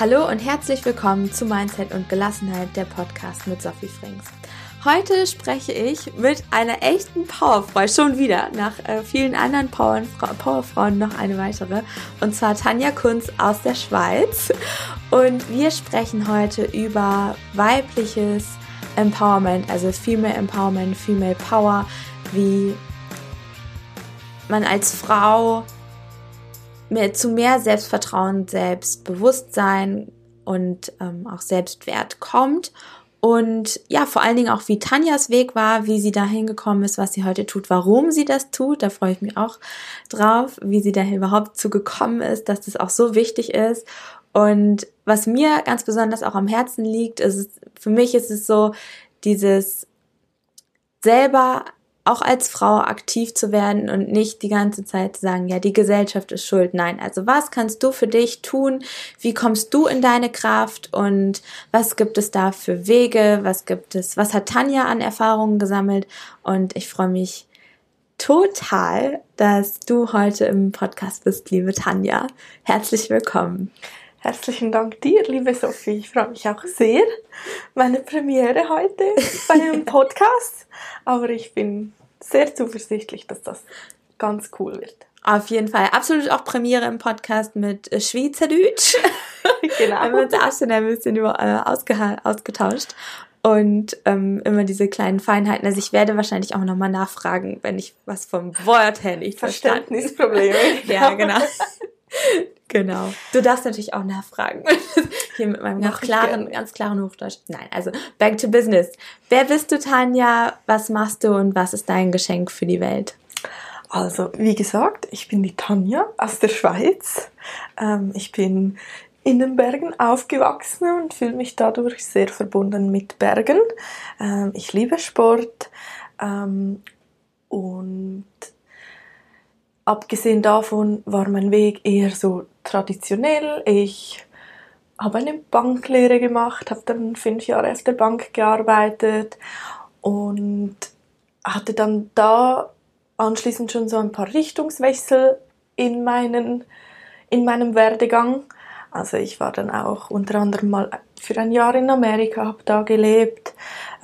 Hallo und herzlich willkommen zu Mindset und Gelassenheit, der Podcast mit Sophie Frings. Heute spreche ich mit einer echten Powerfrau, schon wieder, nach äh, vielen anderen Power Powerfrauen noch eine weitere, und zwar Tanja Kunz aus der Schweiz. Und wir sprechen heute über weibliches Empowerment, also Female Empowerment, Female Power, wie man als Frau mehr, zu mehr Selbstvertrauen, Selbstbewusstsein und ähm, auch Selbstwert kommt. Und ja, vor allen Dingen auch, wie Tanjas Weg war, wie sie dahin gekommen ist, was sie heute tut, warum sie das tut. Da freue ich mich auch drauf, wie sie da überhaupt zu gekommen ist, dass das auch so wichtig ist. Und was mir ganz besonders auch am Herzen liegt, ist, für mich ist es so, dieses selber auch als Frau aktiv zu werden und nicht die ganze Zeit zu sagen, ja, die Gesellschaft ist schuld. Nein, also was kannst du für dich tun? Wie kommst du in deine Kraft? Und was gibt es da für Wege? Was gibt es? Was hat Tanja an Erfahrungen gesammelt? Und ich freue mich total, dass du heute im Podcast bist, liebe Tanja. Herzlich willkommen. Herzlichen Dank dir, liebe Sophie. Ich freue mich auch sehr. Meine Premiere heute bei einem Podcast. Aber ich bin sehr zuversichtlich, dass das ganz cool wird. Auf jeden Fall. Absolut auch Premiere im Podcast mit äh, Schweizerdeutsch. genau. haben wir uns auch schon ein bisschen über, äh, ausge ausgetauscht. Und ähm, immer diese kleinen Feinheiten. Also ich werde wahrscheinlich auch nochmal nachfragen, wenn ich was vom Wort her nicht verstanden. Verständnisprobleme. ja, genau. Genau. Du darfst natürlich auch nachfragen. Hier mit meinem ganz klaren, ganz klaren Hochdeutsch. Nein, also back to business. Wer bist du, Tanja? Was machst du und was ist dein Geschenk für die Welt? Also, wie gesagt, ich bin die Tanja aus der Schweiz. Ähm, ich bin in den Bergen aufgewachsen und fühle mich dadurch sehr verbunden mit Bergen. Ähm, ich liebe Sport ähm, und abgesehen davon war mein Weg eher so traditionell. Ich habe eine Banklehre gemacht, habe dann fünf Jahre auf der Bank gearbeitet und hatte dann da anschließend schon so ein paar Richtungswechsel in, meinen, in meinem Werdegang. Also ich war dann auch unter anderem mal für ein Jahr in Amerika, habe da gelebt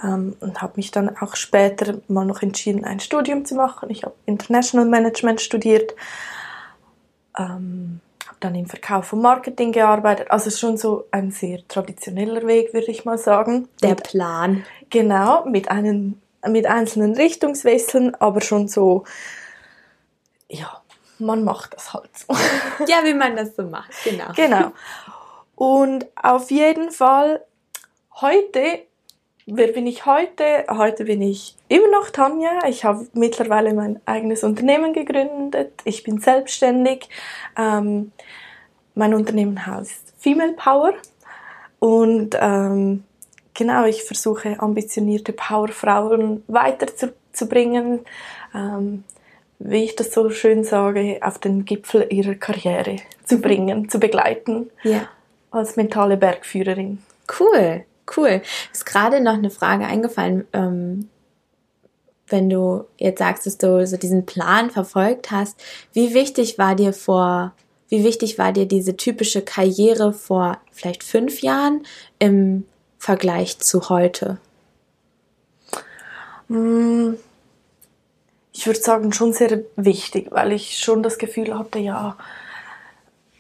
ähm, und habe mich dann auch später mal noch entschieden, ein Studium zu machen. Ich habe International Management studiert, ähm, dann im Verkauf und Marketing gearbeitet. Also schon so ein sehr traditioneller Weg, würde ich mal sagen. Der Plan. Genau, mit, einen, mit einzelnen Richtungswechseln, aber schon so, ja, man macht das halt so. Ja, wie man das so macht, genau. Genau. Und auf jeden Fall, heute, wer bin ich heute? Heute bin ich immer noch Tanja. Ich habe mittlerweile mein eigenes Unternehmen gegründet. Ich bin selbstständig. Ähm, mein Unternehmen heißt Female Power. Und ähm, genau, ich versuche ambitionierte Powerfrauen weiterzubringen. Ähm, wie ich das so schön sage, auf den Gipfel ihrer Karriere zu bringen, zu begleiten. Ja als mentale Bergführerin. Cool, cool. Ist gerade noch eine Frage eingefallen, ähm, wenn du jetzt sagst, dass du so diesen Plan verfolgt hast. Wie wichtig war dir vor, wie wichtig war dir diese typische Karriere vor vielleicht fünf Jahren im Vergleich zu heute? Hm, ich würde sagen, schon sehr wichtig, weil ich schon das Gefühl hatte, ja,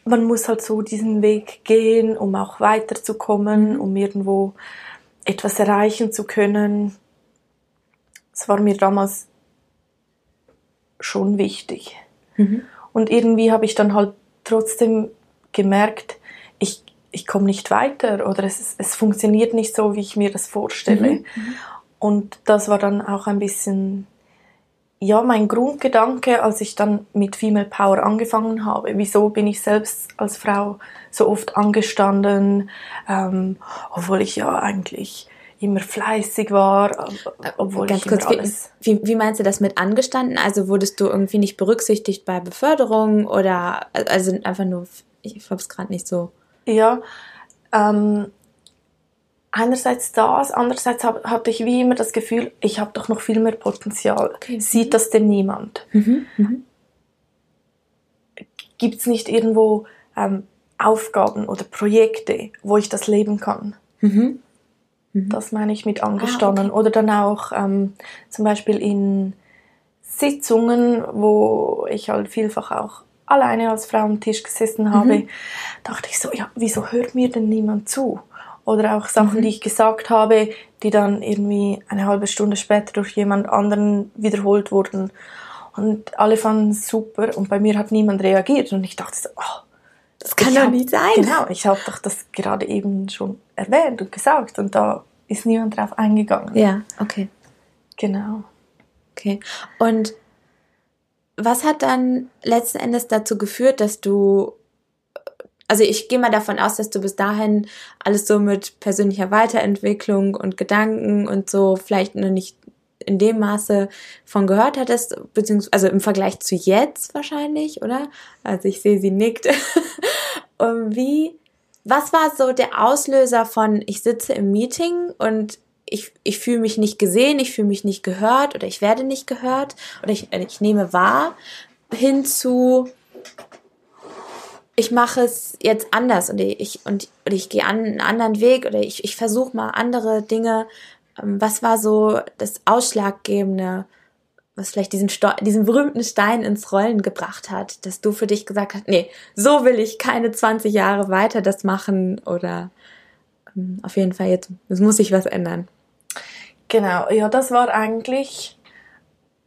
man muss halt so diesen Weg gehen, um auch weiterzukommen, mhm. um irgendwo etwas erreichen zu können. Es war mir damals schon wichtig. Mhm. Und irgendwie habe ich dann halt trotzdem gemerkt, ich, ich komme nicht weiter oder es, es funktioniert nicht so, wie ich mir das vorstelle. Mhm. mhm. Und das war dann auch ein bisschen ja, mein Grundgedanke, als ich dann mit Female Power angefangen habe, wieso bin ich selbst als Frau so oft angestanden, ähm, obwohl ich ja eigentlich immer fleißig war, obwohl Ganz ich kurz, alles... Wie, wie meinst du das mit angestanden? Also wurdest du irgendwie nicht berücksichtigt bei Beförderung oder also einfach nur, ich habe es gerade nicht so... Ja, ähm, einerseits das, andererseits hatte ich wie immer das Gefühl, ich habe doch noch viel mehr Potenzial. Okay. Sieht das denn niemand? Mhm. Mhm. Gibt es nicht irgendwo ähm, Aufgaben oder Projekte, wo ich das leben kann. Mhm. Mhm. Das meine ich mit angestanden. Ah, okay. Oder dann auch ähm, zum Beispiel in Sitzungen, wo ich halt vielfach auch alleine als Frau am Tisch gesessen habe, mhm. dachte ich so, ja, wieso hört mir denn niemand zu? Oder auch Sachen, mhm. die ich gesagt habe, die dann irgendwie eine halbe Stunde später durch jemand anderen wiederholt wurden. Und alle fanden es super und bei mir hat niemand reagiert. Und ich dachte so, oh, das kann doch nicht sein. Genau, ich habe doch das gerade eben schon erwähnt und gesagt und da ist niemand drauf eingegangen. Ja, okay. Genau. Okay. Und was hat dann letzten Endes dazu geführt, dass du, also ich gehe mal davon aus, dass du bis dahin alles so mit persönlicher Weiterentwicklung und Gedanken und so vielleicht noch nicht in dem Maße von gehört hattest, beziehungsweise also im Vergleich zu jetzt wahrscheinlich, oder? Also ich sehe, sie nickt. und wie, was war so der Auslöser von, ich sitze im Meeting und ich, ich fühle mich nicht gesehen, ich fühle mich nicht gehört oder ich werde nicht gehört oder ich, ich nehme wahr, hin zu, ich mache es jetzt anders und ich, und, und ich gehe an einen anderen Weg oder ich, ich versuche mal andere Dinge. Ähm, was war so das Ausschlaggebende, was vielleicht diesen, diesen berühmten Stein ins Rollen gebracht hat, dass du für dich gesagt hast, nee, so will ich keine 20 Jahre weiter das machen oder ähm, auf jeden Fall jetzt, es muss sich was ändern. Genau, ja, das war eigentlich,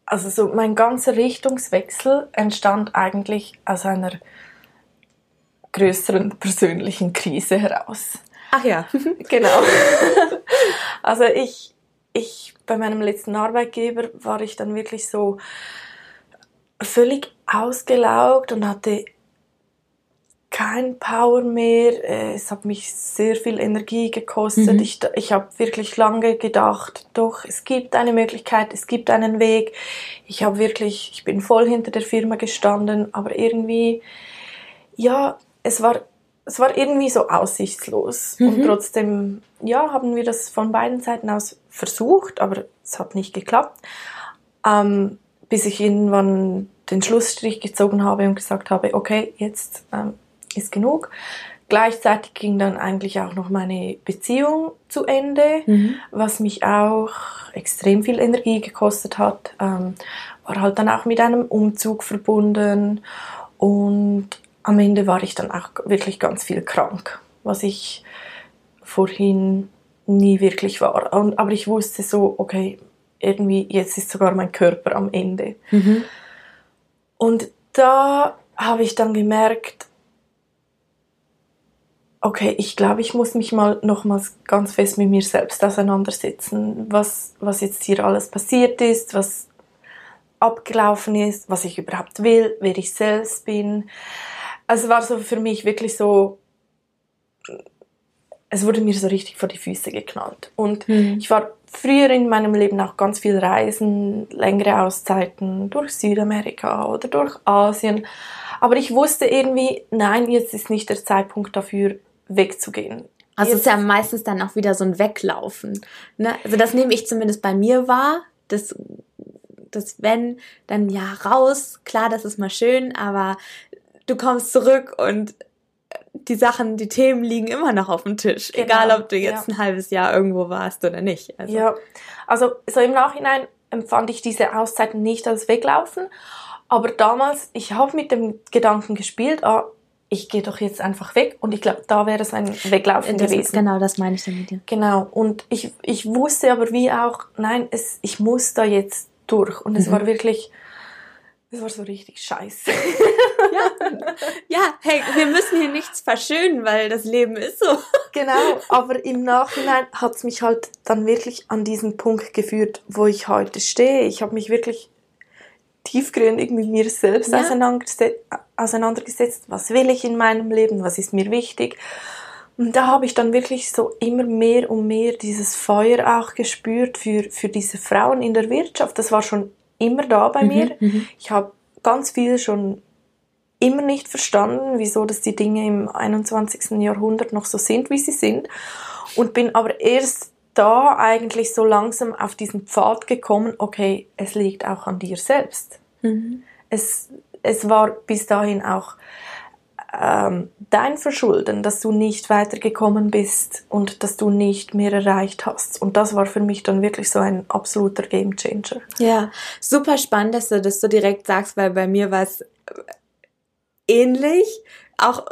also so mein ganzer Richtungswechsel entstand eigentlich aus einer größeren persönlichen Krise heraus. Ach ja, genau. also ich, ich, bei meinem letzten Arbeitgeber war ich dann wirklich so völlig ausgelaugt und hatte kein Power mehr. Äh, es hat mich sehr viel Energie gekostet. Mhm. Ich, ich habe wirklich lange gedacht, doch, es gibt eine Möglichkeit, es gibt einen Weg. Ich habe wirklich, ich bin voll hinter der Firma gestanden, aber irgendwie, ja, es war, es war irgendwie so aussichtslos. Mhm. Und trotzdem, ja, haben wir das von beiden Seiten aus versucht, aber es hat nicht geklappt. Ähm, bis ich irgendwann den Schlussstrich gezogen habe und gesagt habe, okay, jetzt ähm, ist genug. Gleichzeitig ging dann eigentlich auch noch meine Beziehung zu Ende, mhm. was mich auch extrem viel Energie gekostet hat. Ähm, war halt dann auch mit einem Umzug verbunden und am Ende war ich dann auch wirklich ganz viel krank, was ich vorhin nie wirklich war. Und, aber ich wusste so, okay, irgendwie jetzt ist sogar mein Körper am Ende. Mhm. Und da habe ich dann gemerkt, okay, ich glaube, ich muss mich mal nochmals ganz fest mit mir selbst auseinandersetzen, was, was jetzt hier alles passiert ist, was abgelaufen ist, was ich überhaupt will, wer ich selbst bin. Also es war so für mich wirklich so, es wurde mir so richtig vor die Füße geknallt. Und mhm. ich war früher in meinem Leben auch ganz viel reisen, längere Auszeiten durch Südamerika oder durch Asien. Aber ich wusste irgendwie, nein, jetzt ist nicht der Zeitpunkt dafür, wegzugehen. Also es ist ja meistens dann auch wieder so ein Weglaufen. Ne? Also das nehme ich zumindest bei mir wahr. Das, das wenn, dann ja raus, klar, das ist mal schön, aber du kommst zurück und die Sachen, die Themen liegen immer noch auf dem Tisch. Genau, egal, ob du jetzt ja. ein halbes Jahr irgendwo warst oder nicht. Also. Ja, also so im Nachhinein empfand ich diese Auszeiten nicht als Weglaufen. Aber damals, ich habe mit dem Gedanken gespielt, ah, ich gehe doch jetzt einfach weg. Und ich glaube, da wäre es ein Weglaufen das gewesen. Genau, das meine ich damit. Ja. Genau. Und ich, ich wusste aber wie auch, nein, es, ich muss da jetzt durch. Und es mhm. war wirklich, es war so richtig scheiße. ja. ja, hey, wir müssen hier nichts verschönen, weil das Leben ist so. genau, aber im Nachhinein hat es mich halt dann wirklich an diesen Punkt geführt, wo ich heute stehe. Ich habe mich wirklich tiefgründig mit mir selbst ja. auseinandergesetzt, was will ich in meinem Leben, was ist mir wichtig. Und da habe ich dann wirklich so immer mehr und mehr dieses Feuer auch gespürt für, für diese Frauen in der Wirtschaft. Das war schon immer da bei mhm, mir. Mhm. Ich habe ganz viel schon immer nicht verstanden, wieso dass die Dinge im 21. Jahrhundert noch so sind, wie sie sind. Und bin aber erst da eigentlich so langsam auf diesen Pfad gekommen, okay, es liegt auch an dir selbst. Mhm. Es, es war bis dahin auch ähm, dein Verschulden, dass du nicht weitergekommen bist und dass du nicht mehr erreicht hast. Und das war für mich dann wirklich so ein absoluter Gamechanger. Ja, super spannend, dass du das so direkt sagst, weil bei mir war es ähnlich auch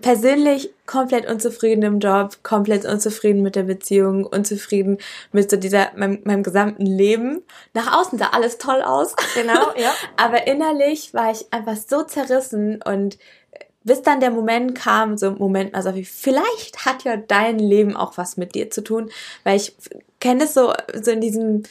persönlich komplett unzufrieden im Job, komplett unzufrieden mit der Beziehung, unzufrieden mit so dieser, meinem, meinem gesamten Leben. Nach außen sah alles toll aus. Genau, ja. Aber innerlich war ich einfach so zerrissen und bis dann der Moment kam, so Moment, also vielleicht hat ja dein Leben auch was mit dir zu tun, weil ich kenne es so, so in diesem,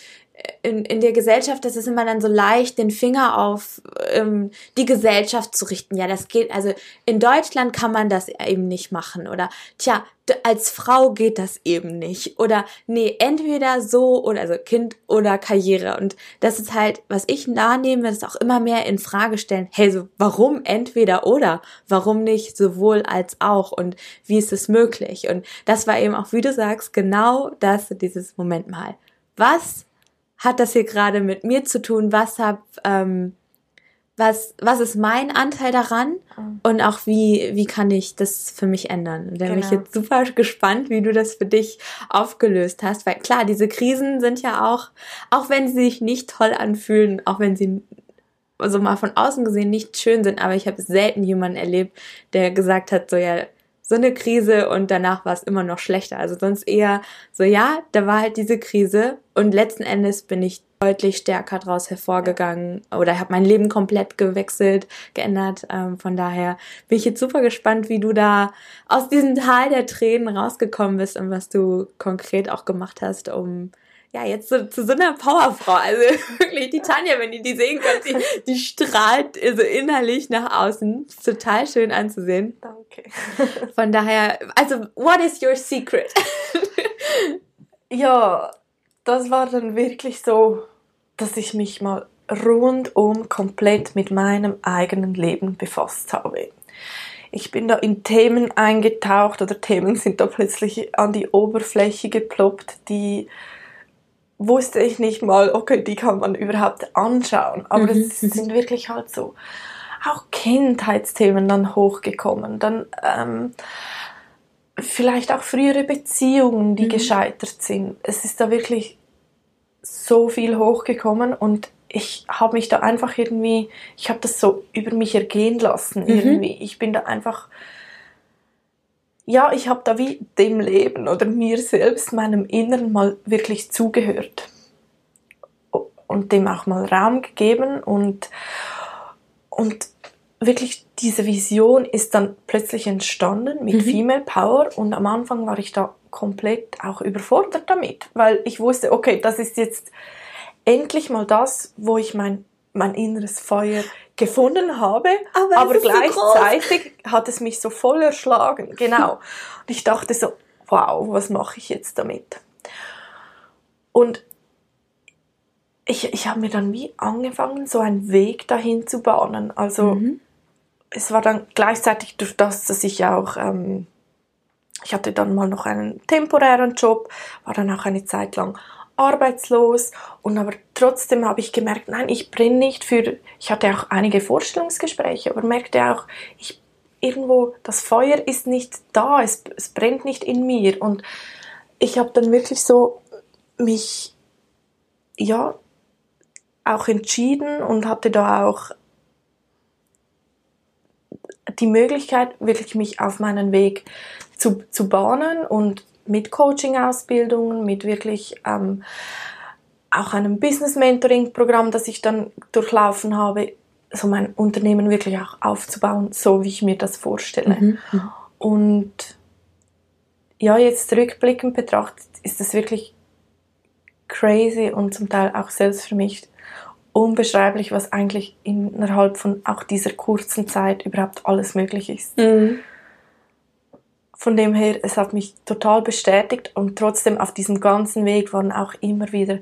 in, in der Gesellschaft das ist immer dann so leicht, den Finger auf ähm, die Gesellschaft zu richten. Ja, das geht, also in Deutschland kann man das eben nicht machen. Oder, tja, als Frau geht das eben nicht. Oder, nee, entweder so oder, also Kind oder Karriere. Und das ist halt, was ich wahrnehme, ist auch immer mehr in Frage stellen, hey, so, warum entweder oder? Warum nicht sowohl als auch? Und wie ist es möglich? Und das war eben auch, wie du sagst, genau das, dieses Moment mal. Was hat das hier gerade mit mir zu tun? Was hab, ähm, was, was ist mein Anteil daran? Mhm. Und auch wie, wie kann ich das für mich ändern? Und da bin ich genau. jetzt super gespannt, wie du das für dich aufgelöst hast. Weil klar, diese Krisen sind ja auch, auch wenn sie sich nicht toll anfühlen, auch wenn sie also mal von außen gesehen nicht schön sind, aber ich habe selten jemanden erlebt, der gesagt hat, so ja, so eine Krise und danach war es immer noch schlechter. Also sonst eher so, ja, da war halt diese Krise und letzten Endes bin ich deutlich stärker daraus hervorgegangen oder habe mein Leben komplett gewechselt, geändert. Ähm, von daher bin ich jetzt super gespannt, wie du da aus diesem Tal der Tränen rausgekommen bist und was du konkret auch gemacht hast, um ja, jetzt so, zu so einer Powerfrau. Also wirklich, die Tanja, wenn ihr die sehen könnt, die, die strahlt so innerlich nach außen. Ist total schön anzusehen. Danke. Von daher, also, what is your secret? ja, das war dann wirklich so, dass ich mich mal rundum komplett mit meinem eigenen Leben befasst habe. Ich bin da in Themen eingetaucht oder Themen sind da plötzlich an die Oberfläche geploppt, die wusste ich nicht mal, okay, die kann man überhaupt anschauen. Aber mhm. es sind wirklich halt so auch Kindheitsthemen dann hochgekommen. Dann ähm, vielleicht auch frühere Beziehungen, die mhm. gescheitert sind. Es ist da wirklich so viel hochgekommen und ich habe mich da einfach irgendwie, ich habe das so über mich ergehen lassen mhm. irgendwie. Ich bin da einfach ja, ich habe da wie dem Leben oder mir selbst, meinem Inneren mal wirklich zugehört und dem auch mal Raum gegeben und, und wirklich diese Vision ist dann plötzlich entstanden mit mhm. Female Power und am Anfang war ich da komplett auch überfordert damit, weil ich wusste, okay, das ist jetzt endlich mal das, wo ich mein, mein inneres Feuer gefunden habe, aber, aber gleichzeitig so hat es mich so voll erschlagen. Genau. Und ich dachte so, wow, was mache ich jetzt damit? Und ich, ich habe mir dann wie angefangen, so einen Weg dahin zu bahnen. Also mhm. es war dann gleichzeitig durch das, dass ich auch, ähm, ich hatte dann mal noch einen temporären Job, war dann auch eine Zeit lang arbeitslos. Und aber trotzdem habe ich gemerkt, nein, ich brenne nicht für, ich hatte auch einige Vorstellungsgespräche, aber merkte auch, ich irgendwo, das Feuer ist nicht da, es, es brennt nicht in mir. Und ich habe dann wirklich so mich, ja, auch entschieden und hatte da auch die Möglichkeit, wirklich mich auf meinen Weg zu, zu bahnen und mit Coaching-Ausbildungen, mit wirklich ähm, auch einem Business-Mentoring-Programm, das ich dann durchlaufen habe, so mein Unternehmen wirklich auch aufzubauen, so wie ich mir das vorstelle. Mhm. mhm. Und ja, jetzt rückblickend betrachtet, ist das wirklich crazy und zum Teil auch selbst für mich unbeschreiblich, was eigentlich innerhalb von auch dieser kurzen Zeit überhaupt alles möglich ist. Mhm. Von dem her, es hat mich total bestätigt und trotzdem auf diesem ganzen Weg waren auch immer wieder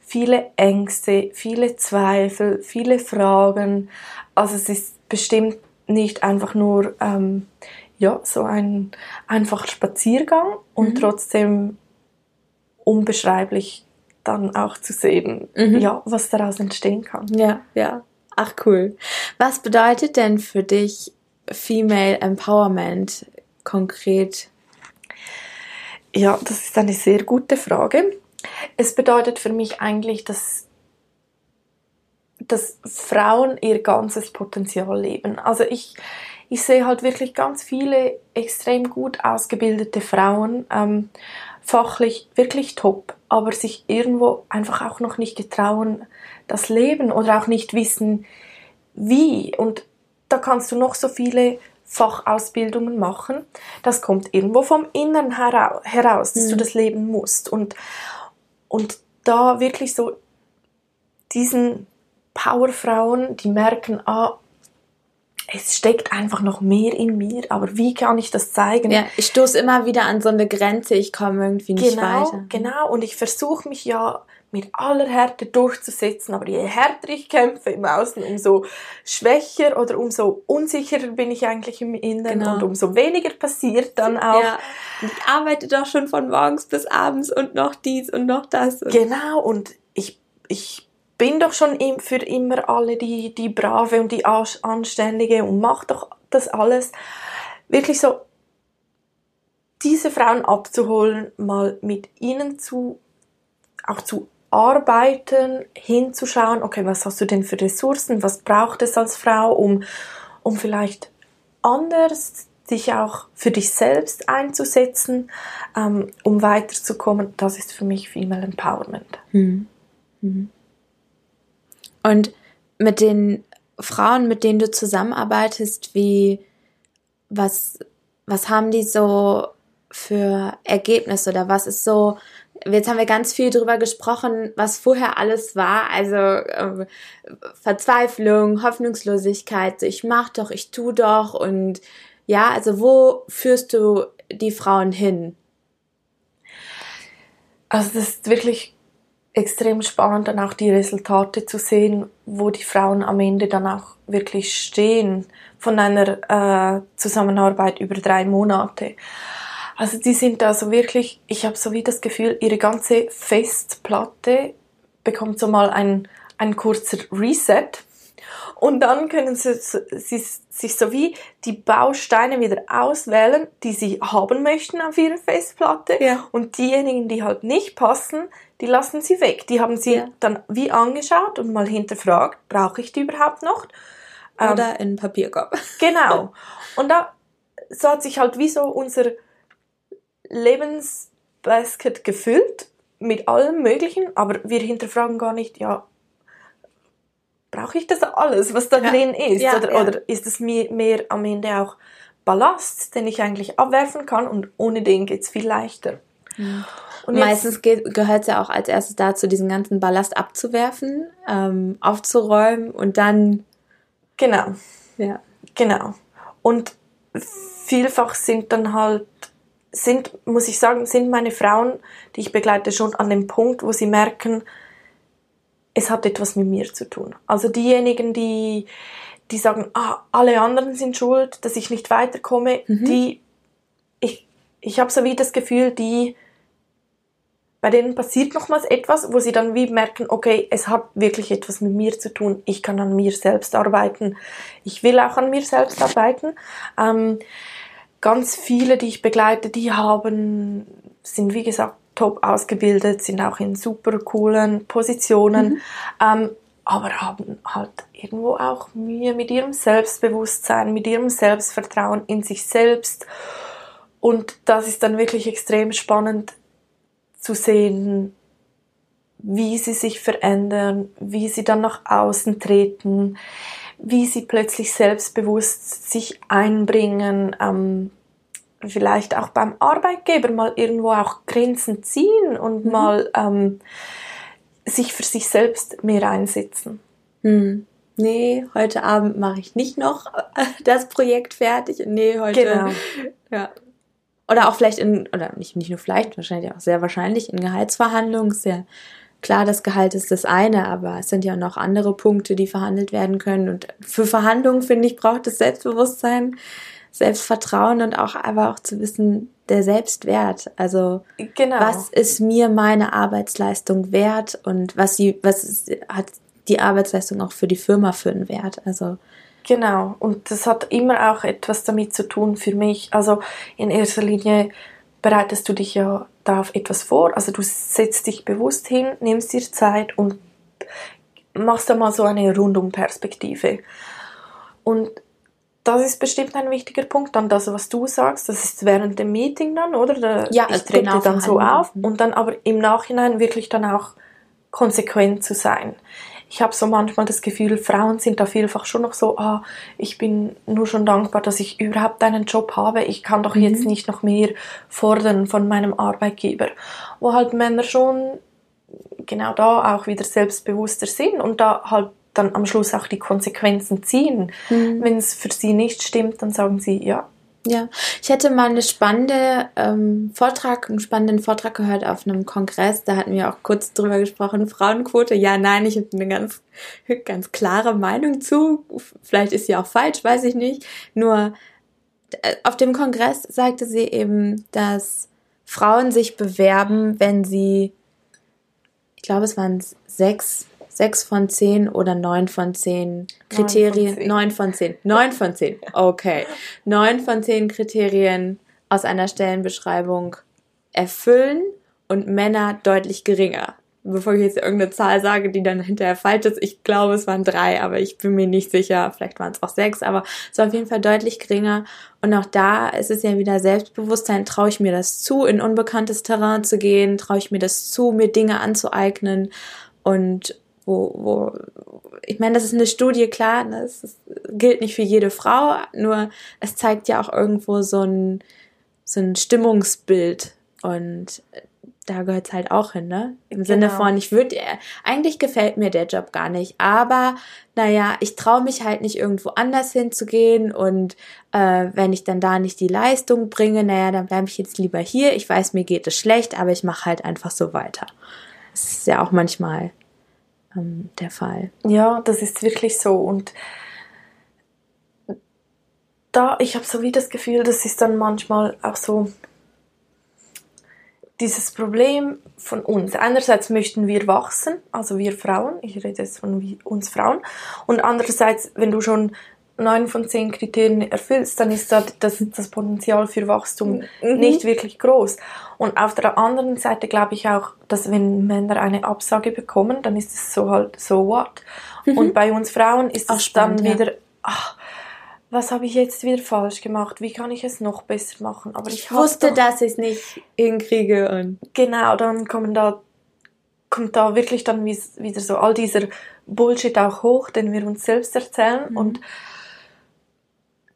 viele Ängste, viele Zweifel, viele Fragen. Also es ist bestimmt nicht einfach nur ähm, ja, so ein einfacher Spaziergang und mhm. trotzdem unbeschreiblich dann auch zu sehen, mhm. ja, was daraus entstehen kann. Ja, ja. Ach cool. Was bedeutet denn für dich Female Empowerment konkret? Ja, das ist eine sehr gute Frage. Es bedeutet für mich eigentlich, dass, dass Frauen ihr ganzes Potenzial leben. Also ich, ich sehe halt wirklich ganz viele extrem gut ausgebildete Frauen, ähm, fachlich wirklich top, aber sich irgendwo einfach auch noch nicht getrauen, das Leben oder auch nicht wissen, wie. Und da kannst du noch so viele Fachausbildungen machen. Das kommt irgendwo vom Inneren heraus, dass mhm. du das leben musst. Und, und da wirklich so diesen Powerfrauen, die merken, ah, es steckt einfach noch mehr in mir, aber wie kann ich das zeigen? Ja, ich stoße immer wieder an so eine Grenze, ich komme irgendwie nicht genau, weiter. Genau, und ich versuche mich ja mit aller Härte durchzusetzen, aber je härter ich kämpfe im Außen, umso schwächer oder umso unsicherer bin ich eigentlich im Inneren genau. und umso weniger passiert dann auch. Ja, ich arbeite doch schon von morgens bis abends und noch dies und noch das. Genau, und ich, ich bin doch schon für immer alle die, die Brave und die Anständige und mach doch das alles. Wirklich so, diese Frauen abzuholen, mal mit ihnen zu, auch zu arbeiten, hinzuschauen, okay, was hast du denn für Ressourcen, was braucht es als Frau, um, um vielleicht anders dich auch für dich selbst einzusetzen, ähm, um weiterzukommen, das ist für mich Female Empowerment. Hm. Hm. Und mit den Frauen, mit denen du zusammenarbeitest, wie, was, was haben die so für Ergebnisse oder was ist so, jetzt haben wir ganz viel darüber gesprochen, was vorher alles war, also äh, Verzweiflung, Hoffnungslosigkeit, ich mach doch, ich tu doch und ja, also wo führst du die Frauen hin? Also das ist wirklich extrem spannend, dann auch die Resultate zu sehen, wo die Frauen am Ende dann auch wirklich stehen von einer äh, Zusammenarbeit über drei Monate. Also die sind da so wirklich, ich habe so wie das Gefühl, ihre ganze Festplatte bekommt so mal ein, ein kurzer Reset und dann können sie, sie sich so wie die Bausteine wieder auswählen, die sie haben möchten auf ihrer Festplatte. Ja. Und diejenigen, die halt nicht passen, die lassen sie weg. Die haben sie ja. dann wie angeschaut und mal hinterfragt, brauche ich die überhaupt noch? Oder ähm, in Papierkorb. Genau. Und da so hat sich halt wie so unser Lebensbasket gefüllt mit allem Möglichen, aber wir hinterfragen gar nicht, ja, brauche ich das alles, was da ja. drin ist? Ja, oder, ja. oder ist es mir mehr am Ende auch Ballast, den ich eigentlich abwerfen kann und ohne den geht es viel leichter. Und Meistens gehört es ja auch als erstes dazu, diesen ganzen Ballast abzuwerfen, ähm, aufzuräumen und dann. Genau. Ja. Genau. Und vielfach sind dann halt, sind, muss ich sagen, sind meine Frauen, die ich begleite, schon an dem Punkt, wo sie merken, es hat etwas mit mir zu tun. Also diejenigen, die, die sagen, ah, alle anderen sind schuld, dass ich nicht weiterkomme, mhm. die, ich, ich habe so wie das Gefühl, die, bei denen passiert nochmals etwas, wo sie dann wie merken, okay, es hat wirklich etwas mit mir zu tun, ich kann an mir selbst arbeiten, ich will auch an mir selbst arbeiten. Ähm, ganz viele, die ich begleite, die haben, sind wie gesagt top ausgebildet, sind auch in super coolen Positionen, mhm. ähm, aber haben halt irgendwo auch Mühe mit ihrem Selbstbewusstsein, mit ihrem Selbstvertrauen in sich selbst. Und das ist dann wirklich extrem spannend zu sehen, wie sie sich verändern, wie sie dann nach außen treten, wie sie plötzlich selbstbewusst sich einbringen, ähm, vielleicht auch beim Arbeitgeber mal irgendwo auch Grenzen ziehen und mhm. mal ähm, sich für sich selbst mehr einsetzen. Hm. Nee, heute Abend mache ich nicht noch das Projekt fertig. Nee, heute. Genau. Ja. Oder auch vielleicht in, oder nicht, nicht nur vielleicht, wahrscheinlich auch sehr wahrscheinlich in Gehaltsverhandlungen. Ja klar, das Gehalt ist das eine, aber es sind ja noch andere Punkte, die verhandelt werden können. Und für Verhandlungen, finde ich, braucht es Selbstbewusstsein. Selbstvertrauen und auch aber auch zu wissen, der Selbstwert. Also genau. was ist mir meine Arbeitsleistung wert und was sie, was ist, hat die Arbeitsleistung auch für die Firma für einen Wert? Also Genau, und das hat immer auch etwas damit zu tun für mich. Also in erster Linie bereitest du dich ja da auf etwas vor. Also du setzt dich bewusst hin, nimmst dir Zeit und machst da mal so eine Rundumperspektive. Und das ist bestimmt ein wichtiger Punkt. Dann das, was du sagst, das ist während dem Meeting dann, oder? Da, ja, ich trete genau, dann so auf und dann aber im Nachhinein wirklich dann auch konsequent zu sein. Ich habe so manchmal das Gefühl, Frauen sind da vielfach schon noch so, ah, ich bin nur schon dankbar, dass ich überhaupt einen Job habe. Ich kann doch jetzt nicht noch mehr fordern von meinem Arbeitgeber. Wo halt Männer schon genau da auch wieder selbstbewusster sind und da halt dann am Schluss auch die Konsequenzen ziehen. Wenn es für sie nicht stimmt, dann sagen sie, ja, Ja, ich hätte mal eine spannende ähm, Vortrag, einen spannenden Vortrag gehört auf einem Kongress. Da hatten wir auch kurz drüber gesprochen. Frauenquote, ja, nein, ich habe eine ganz, ganz klare Meinung zu. Vielleicht ist sie auch falsch, weiß ich nicht. Nur äh, auf dem Kongress sagte sie eben, dass Frauen sich bewerben, wenn sie, ich glaube, es waren sechs, sechs von zehn oder neun von zehn Kriterien, neun von zehn, neun von zehn, okay, neun von zehn Kriterien aus einer Stellenbeschreibung erfüllen und Männer deutlich geringer. Bevor ich jetzt irgendeine Zahl sage, die dann hinterher falsch ist, ich glaube, es waren drei, aber ich bin mir nicht sicher. Vielleicht waren es auch sechs, aber es war auf jeden Fall deutlich geringer. Und auch da ist es ja wieder Selbstbewusstsein. Traue ich mir das zu, in unbekanntes Terrain zu gehen? Traue ich mir das zu, mir Dinge anzueignen? Und wo, wo, ich meine, das ist eine Studie, klar, das ist, gilt nicht für jede Frau, nur es zeigt ja auch irgendwo so ein, so ein Stimmungsbild. Und da gehört es halt auch hin, ne? Im Sinne Genau. von, ich würde, eigentlich gefällt mir der Job gar nicht, aber naja, ich traue mich halt nicht irgendwo anders hinzugehen und äh, wenn ich dann da nicht die Leistung bringe, naja, dann bleibe ich jetzt lieber hier. Ich weiß, mir geht es schlecht, aber ich mache halt einfach so weiter. Das ist ja auch manchmal ähm, der Fall. Ja, das ist wirklich so. Und da, ich habe so wie das Gefühl, das ist dann manchmal auch so dieses Problem von uns. Einerseits möchten wir wachsen, also wir Frauen, ich rede jetzt von uns Frauen, und andererseits, wenn du schon neun von zehn Kriterien erfüllst, dann ist da das, das Potenzial für Wachstum nicht wirklich groß. Und auf der anderen Seite glaube ich auch, dass wenn Männer eine Absage bekommen, dann ist es so halt so what. Und bei uns Frauen ist es spannend, dann ja. wieder, ach, was habe ich jetzt wieder falsch gemacht? Wie kann ich es noch besser machen? Aber ich, Ich wusste, doch- dass ich es nicht hinkriege und Genau, dann kommen da, kommt da wirklich dann wie- wieder so all dieser Bullshit auch hoch, den wir uns selbst erzählen und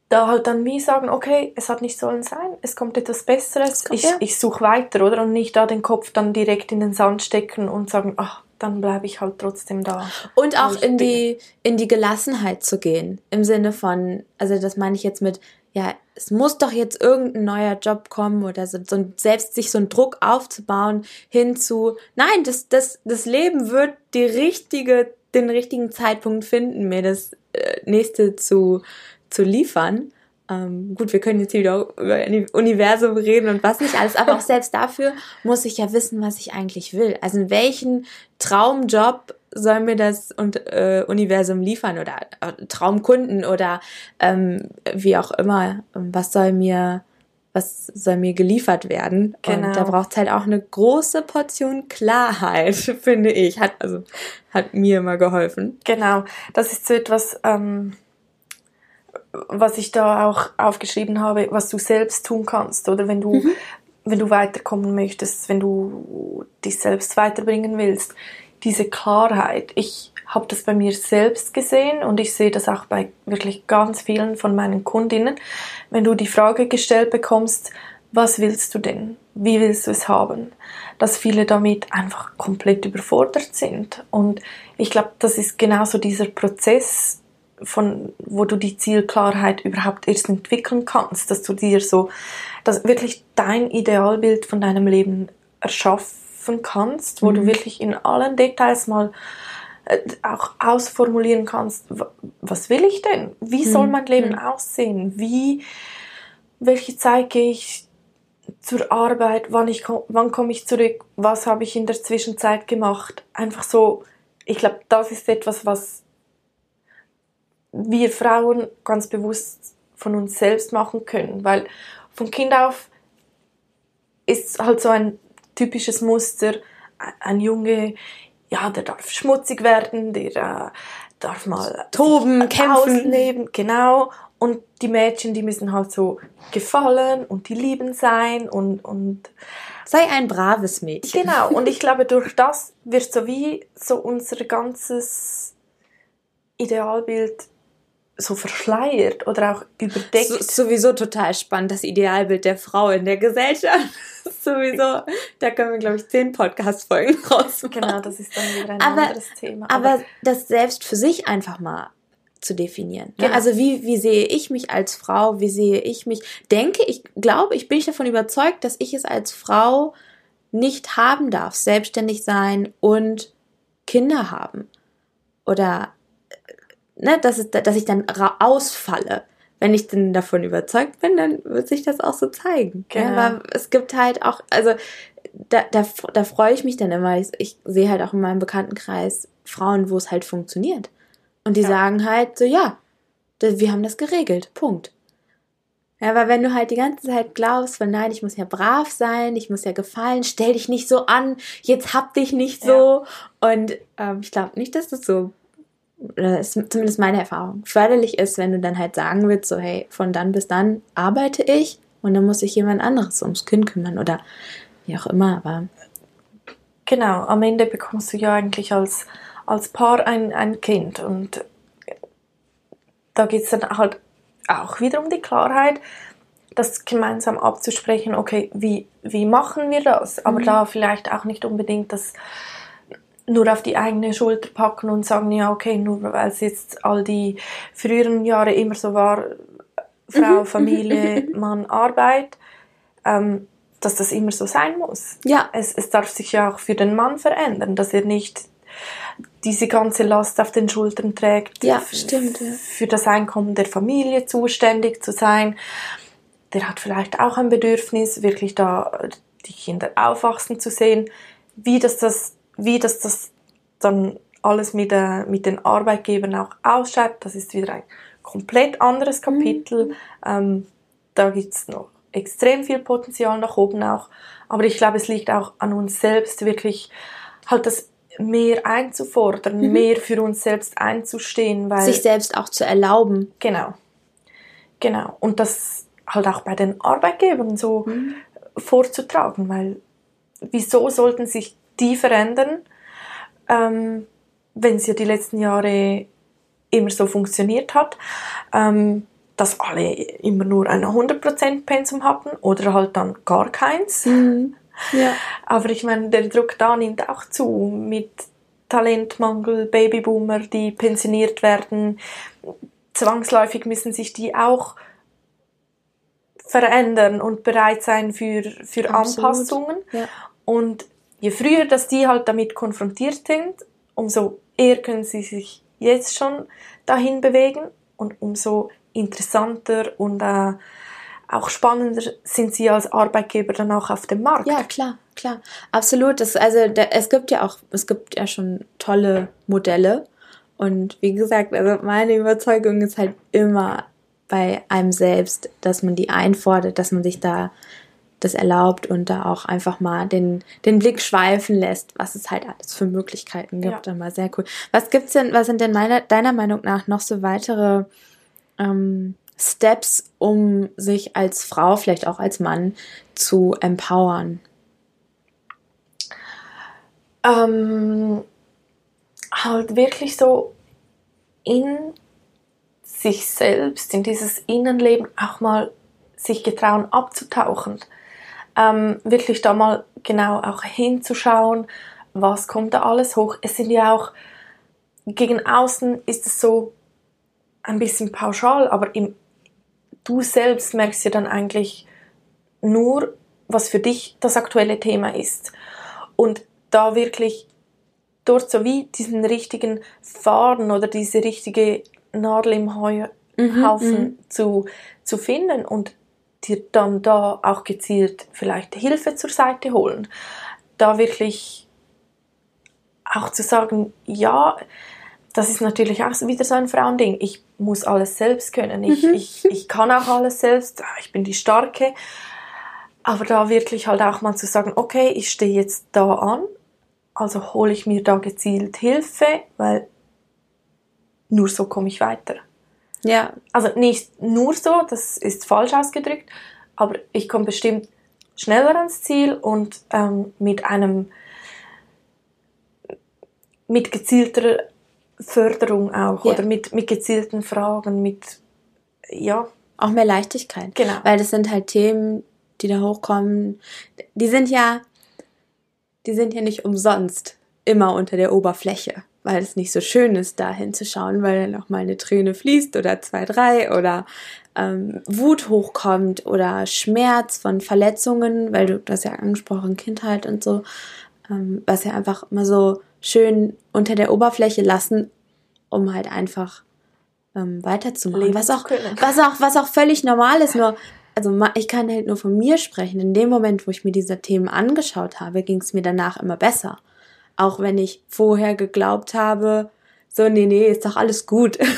da halt dann wie sagen, okay, es hat nicht sollen sein, es kommt etwas Besseres, kommt- ich, ja. ich suche weiter, oder? Und nicht da den Kopf dann direkt in den Sand stecken und sagen, ach, dann bleibe ich halt trotzdem da. Und auch ich in die, in die Gelassenheit zu gehen. Im Sinne von, also das meine ich jetzt mit, ja, es muss doch jetzt irgendein neuer Job kommen oder so, so selbst sich so einen Druck aufzubauen hinzu, nein, das, das, das Leben wird die richtige, den richtigen Zeitpunkt finden, mir das äh, nächste zu, zu liefern. Ähm, gut, wir können jetzt hier wieder über Universum reden und was nicht alles, aber auch selbst dafür muss ich ja wissen, was ich eigentlich will. Also in welchen Traumjob soll mir das und, äh, Universum liefern oder äh, Traumkunden oder ähm, wie auch immer, ähm, was soll mir was soll mir geliefert werden? Genau. Und da braucht es halt auch eine große Portion Klarheit, finde ich. Hat, also, hat mir immer geholfen. Genau, das ist so etwas, ähm, was ich da auch aufgeschrieben habe, was du selbst tun kannst, oder wenn du, wenn du weiterkommen möchtest, wenn du dich selbst weiterbringen willst, diese Klarheit. Ich habe das bei mir selbst gesehen und ich sehe das auch bei wirklich ganz vielen von meinen Kundinnen. Wenn du die Frage gestellt bekommst, was willst du denn? Wie willst du es haben? Dass viele damit einfach komplett überfordert sind. Und ich glaube, das ist genauso dieser Prozess, von, wo du die Zielklarheit überhaupt erst entwickeln kannst, dass du dir so, dass wirklich dein Idealbild von deinem Leben erschaffen kannst, wo du wirklich in allen Details mal äh, auch ausformulieren kannst, wa- was will ich denn? Wie soll mein Leben aussehen? Wie, welche Zeit gehe ich zur Arbeit? Wann, ich, wann komme ich zurück? Was habe ich in der Zwischenzeit gemacht? Einfach so, ich glaube, das ist etwas, was wir Frauen ganz bewusst von uns selbst machen können, weil von Kind auf ist halt so ein typisches Muster, ein Junge, ja, der darf schmutzig werden, der äh, darf mal toben, kämpfen, ausleben, genau. Und die Mädchen, die müssen halt so gefallen und die lieben sein und, und sei ein braves Mädchen. Genau. Und ich glaube, durch das wird so wie so unser ganzes Idealbild so verschleiert oder auch überdeckt. So, sowieso total spannend, das Idealbild der Frau in der Gesellschaft. sowieso, da können wir, glaube ich, zehn Podcast-Folgen raus. Genau, das ist dann wieder ein aber, anderes Thema. Aber, aber das selbst für sich einfach mal zu definieren. Ne? Genau. Also wie, wie sehe ich mich als Frau, wie sehe ich mich, denke ich, glaube ich, bin ich davon überzeugt, dass ich es als Frau nicht haben darf, selbstständig sein und Kinder haben. Oder ne, dass, es, dass ich dann ausfalle. Wenn ich denn davon überzeugt bin, dann wird sich das auch so zeigen. Genau. Ja, aber es gibt halt auch, also da, da, da freue ich mich dann immer. Ich, ich sehe halt auch in meinem Bekanntenkreis Frauen, wo es halt funktioniert. Und die ja. sagen halt so, ja, wir haben das geregelt. Punkt. Ja, aber wenn du halt die ganze Zeit glaubst, weil nein, ich muss ja brav sein, ich muss ja gefallen, stell dich nicht so an, jetzt hab dich nicht so. Ja. Und ähm, ich glaube nicht, dass das so oder ist zumindest meine Erfahrung, förderlich ist, wenn du dann halt sagen willst, so hey, von dann bis dann arbeite ich und dann muss sich jemand anderes ums Kind kümmern oder wie auch immer, aber. Genau, am Ende bekommst du ja eigentlich als, als Paar ein, ein Kind und da geht es dann halt auch wieder um die Klarheit, das gemeinsam abzusprechen, okay, wie, wie machen wir das? Aber mhm. da vielleicht auch nicht unbedingt das nur auf die eigene Schulter packen und sagen, ja, okay, nur weil es jetzt all die früheren Jahre immer so war, Frau, mhm. Familie, Mann, Arbeit, ähm, dass das immer so sein muss. Ja. Es, es darf sich ja auch für den Mann verändern, dass er nicht diese ganze Last auf den Schultern trägt, ja, stimmt, ja. für das Einkommen der Familie zuständig zu sein. Der hat vielleicht auch ein Bedürfnis, wirklich da die Kinder aufwachsen zu sehen. Wie das, das wie das, das dann alles mit, äh, mit den Arbeitgebern auch ausschaut, das ist wieder ein komplett anderes Kapitel. Mhm. Ähm, da gibt's noch extrem viel Potenzial nach oben auch. Aber ich glaube, es liegt auch an uns selbst, wirklich halt das mehr einzufordern, mhm. mehr für uns selbst einzustehen. Weil, Sich selbst auch zu erlauben. Genau. Genau. Und das halt auch bei den Arbeitgebern so mhm. vorzutragen, weil wieso sollten sich die verändern, ähm, wenn es ja die letzten Jahre immer so funktioniert hat, ähm, dass alle immer nur ein 100% Pensum hatten oder halt dann gar keins. Mhm. Ja. Aber ich meine, der Druck da nimmt auch zu mit Talentmangel, Babyboomer, die pensioniert werden. Zwangsläufig müssen sich die auch verändern und bereit sein für, für Anpassungen. Ja. Und je früher, dass die halt damit konfrontiert sind, umso eher können sie sich jetzt schon dahin bewegen und umso interessanter und äh, auch spannender sind sie als Arbeitgeber dann auch auf dem Markt. Ja, klar, klar. Absolut. Das, also da, es gibt ja auch, es gibt ja schon tolle Modelle. Und wie gesagt, also meine Überzeugung ist halt immer bei einem selbst, dass man die einfordert, dass man sich da das erlaubt und da auch einfach mal den, den Blick schweifen lässt, was es halt alles für Möglichkeiten gibt. Ja. Immer sehr cool. Was gibt's denn, was sind denn meiner, deiner Meinung nach noch so weitere ähm, Steps, um sich als Frau, vielleicht auch als Mann zu empowern? Ähm, halt wirklich so in sich selbst, in dieses Innenleben auch mal sich getrauen abzutauchen ähm, wirklich da mal genau auch hinzuschauen, was kommt da alles hoch. Es sind ja auch, gegen außen ist es so ein bisschen pauschal, aber im, du selbst merkst ja dann eigentlich nur, was für dich das aktuelle Thema ist. Und da wirklich dort so wie diesen richtigen Faden oder diese richtige Nadel im Heuhaufen mhm, mhm, zu, zu finden und dir dann da auch gezielt vielleicht Hilfe zur Seite holen. Da wirklich auch zu sagen, ja, das ist natürlich auch wieder so ein Frauending. Ich muss alles selbst können. Ich, mhm. ich, ich kann auch alles selbst. Ah, ich bin die Starke. Aber da wirklich halt auch mal zu sagen, okay, ich stehe jetzt da an, also hole ich mir da gezielt Hilfe, weil nur so komme ich weiter. Ja. Also nicht nur so, das ist falsch ausgedrückt, aber ich komme bestimmt schneller ans Ziel und ähm, mit einem mit gezielter Förderung auch ja. oder mit, mit gezielten Fragen, mit ja. Auch mehr Leichtigkeit. Genau. Weil das sind halt Themen, die da hochkommen, die sind ja, die sind ja nicht umsonst immer unter der Oberfläche, weil es nicht so schön ist, da hinzuschauen, weil dann auch mal eine Träne fließt oder zwei, drei oder ähm, Wut hochkommt oder Schmerz von Verletzungen, weil du das ja angesprochen, Kindheit und so, ähm, was ja einfach immer so schön unter der Oberfläche lassen, um halt einfach ähm, weiterzumachen. was auch, was auch, was auch völlig normal ist, nur, also ich kann halt nur von mir sprechen. In dem Moment, wo ich mir diese Themen angeschaut habe, ging es mir danach immer besser. Auch wenn ich vorher geglaubt habe, so, nee, nee, ist doch alles gut.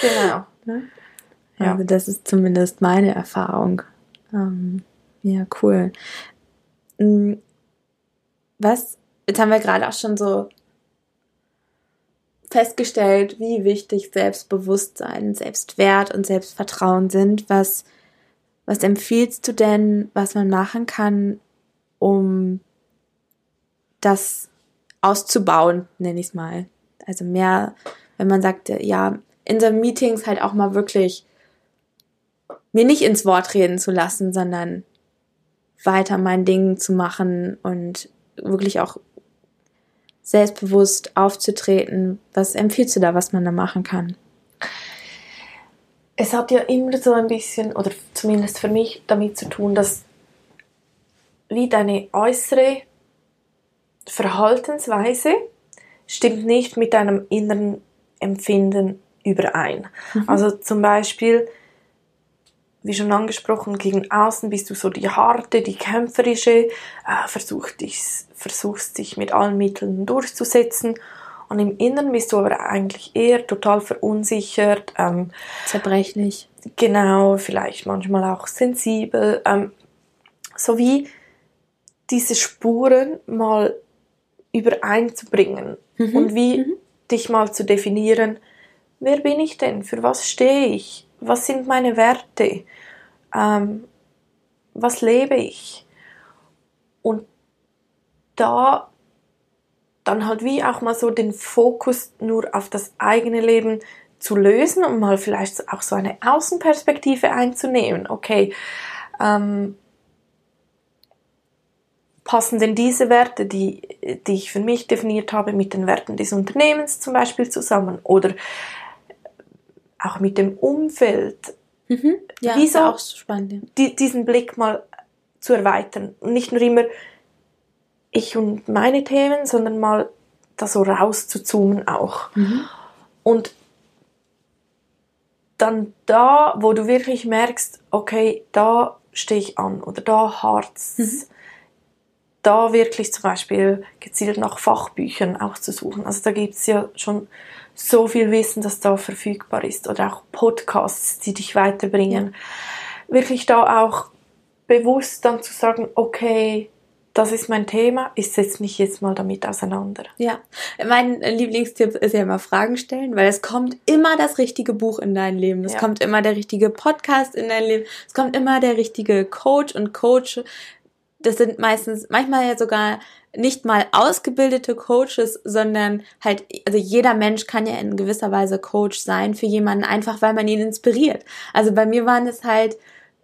Genau. ne? ja. Also das ist zumindest meine Erfahrung. Ähm, ja, cool. Hm, was, jetzt haben wir gerade auch schon so festgestellt, wie wichtig Selbstbewusstsein, Selbstwert und Selbstvertrauen sind. Was, was empfiehlst du denn, was man machen kann, um das auszubauen, nenne ich es mal. Also mehr, wenn man sagt, ja, in so Meetings halt auch mal wirklich mir nicht ins Wort reden zu lassen, sondern weiter mein Ding zu machen und wirklich auch selbstbewusst aufzutreten. Was empfiehlst du da, was man da machen kann? Es hat ja immer so ein bisschen, oder zumindest für mich, damit zu tun, dass wie deine äußere Verhaltensweise stimmt nicht mit deinem inneren Empfinden überein. Mhm. Also zum Beispiel, wie schon angesprochen, gegen außen bist du so die harte, die kämpferische, äh, versucht dich, versuchst dich mit allen Mitteln durchzusetzen. Und im Inneren bist du aber eigentlich eher total verunsichert. Ähm, Zerbrechlich. Genau, vielleicht manchmal auch sensibel. Ähm, sowie diese Spuren mal übereinzubringen mhm. und wie mhm. dich mal zu definieren, wer bin ich denn, für was stehe ich, was sind meine Werte, ähm, was lebe ich. Und da dann halt wie auch mal so den Fokus nur auf das eigene Leben zu lösen und mal vielleicht auch so eine Außenperspektive einzunehmen. Okay, ähm, passen denn diese Werte, die, die ich für mich definiert habe, mit den Werten des Unternehmens zum Beispiel zusammen oder auch mit dem Umfeld? Mhm. Ja, Wieso auch spannend. Die, diesen Blick mal zu erweitern und nicht nur immer ich und meine Themen, sondern mal da so raus zu zoomen auch. Mhm. Und dann da, wo du wirklich merkst, okay, da stehe ich an oder da hart's, mhm. Da wirklich zum Beispiel gezielt nach Fachbüchern auch zu suchen. Also da gibt's ja schon so viel Wissen, das da verfügbar ist oder auch Podcasts, die dich weiterbringen. Wirklich da auch bewusst dann zu sagen, okay, das ist mein Thema, ich setze mich jetzt mal damit auseinander. Ja, mein Lieblingstipp ist ja immer Fragen stellen, weil es kommt immer das richtige Buch in dein Leben, es ja. kommt immer der richtige Podcast in dein Leben, es kommt immer der richtige Coach und Coach. Das sind meistens, manchmal ja sogar nicht mal ausgebildete Coaches, sondern halt, also jeder Mensch kann ja in gewisser Weise Coach sein für jemanden, einfach weil man ihn inspiriert. Also bei mir waren es halt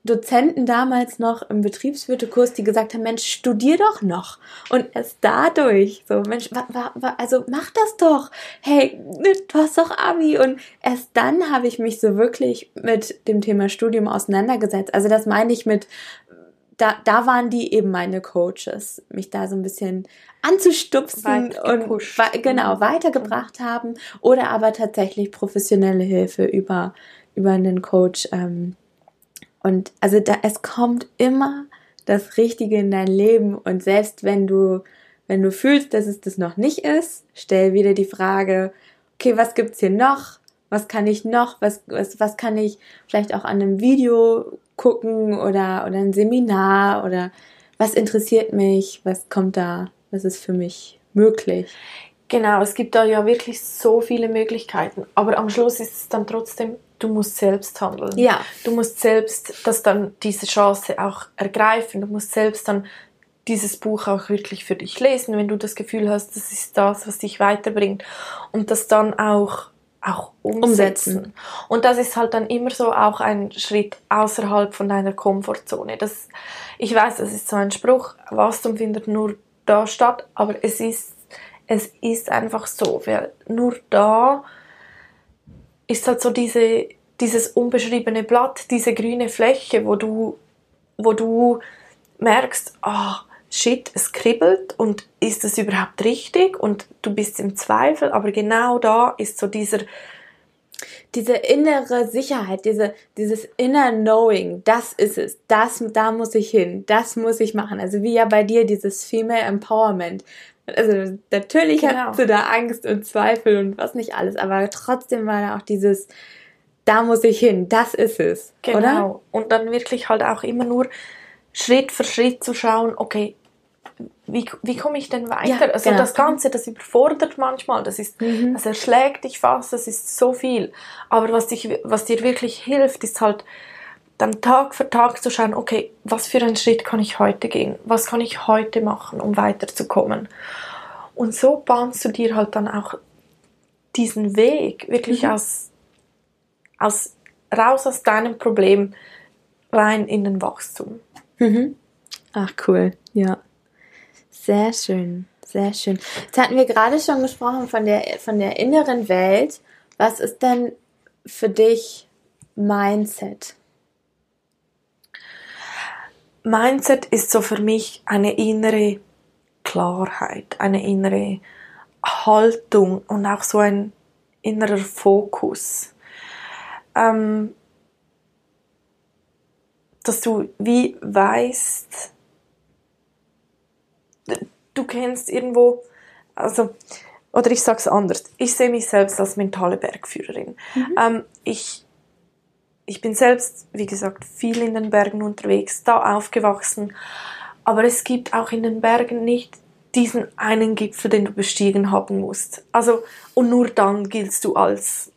Dozenten damals noch im Betriebswirtekurs, die gesagt haben, Mensch, studier doch noch. Und erst dadurch, so, Mensch, wa, wa, wa, also mach das doch. Hey, du hast doch Abi. Und erst dann habe ich mich so wirklich mit dem Thema Studium auseinandergesetzt. Also das meine ich mit, da, da waren die eben meine Coaches, mich da so ein bisschen anzustupsen und genau weitergebracht haben oder aber tatsächlich professionelle Hilfe über über einen Coach ähm, und also da, es kommt immer das Richtige in dein Leben und selbst wenn du, wenn du fühlst, dass es das noch nicht ist, stell wieder die Frage, okay, was gibt's hier noch? Was kann ich noch? Was, was, was kann ich vielleicht auch an einem Video gucken oder, oder ein Seminar oder was interessiert mich? Was kommt da? Was ist für mich möglich? Genau, es gibt da ja wirklich so viele Möglichkeiten. Aber am Schluss ist es dann trotzdem, du musst selbst handeln. Ja. Du musst selbst das dann diese Chance auch ergreifen. Du musst selbst dann dieses Buch auch wirklich für dich lesen, wenn du das Gefühl hast, das ist das, was dich weiterbringt. Und das dann auch, auch umsetzen. umsetzen. Und das ist halt dann immer so auch ein Schritt außerhalb von deiner Komfortzone. Das, ich weiß, das ist so ein Spruch, Wachstum findet nur da statt, aber es ist es ist einfach so, weil nur da ist halt so diese, dieses unbeschriebene Blatt, diese grüne Fläche, wo du, wo du merkst, ah, oh, shit, es kribbelt und ist das überhaupt richtig? Und du bist im Zweifel, aber genau da ist so dieser, diese innere Sicherheit, diese, dieses inner Knowing, das ist es, das, da muss ich hin, das muss ich machen. Also wie ja bei dir dieses Female Empowerment, also natürlich genau. hast du da Angst und Zweifel und was nicht alles, aber trotzdem war da auch dieses, da muss ich hin, das ist es. Genau. Oder? Und dann wirklich halt auch immer nur Schritt für Schritt zu schauen, okay, wie, wie komme ich denn weiter? Ja, also genau. das Ganze, das überfordert manchmal, das ist, mhm. das erschlägt dich fast, das ist so viel. Aber was, dich, was dir wirklich hilft, ist halt dann Tag für Tag zu schauen, okay, was für einen Schritt kann ich heute gehen? Was kann ich heute machen, um weiterzukommen? Und so bahnst du dir halt dann auch diesen Weg wirklich mhm. aus, aus, raus aus deinem Problem rein in den Wachstum. Mhm. Ach cool, ja. Sehr schön, sehr schön. Jetzt hatten wir gerade schon gesprochen von der, von der inneren Welt. Was ist denn für dich Mindset? Mindset ist so für mich eine innere Klarheit, eine innere Haltung und auch so ein innerer Fokus. Ähm, dass du wie weißt, du kennst irgendwo, also, oder ich sag's anders, ich sehe mich selbst als mentale Bergführerin. Mhm. Ähm, ich ich bin selbst, wie gesagt, viel in den Bergen unterwegs, da aufgewachsen. Aber es gibt auch in den Bergen nicht diesen einen Gipfel, den du bestiegen haben musst. Also, und nur dann giltst du als,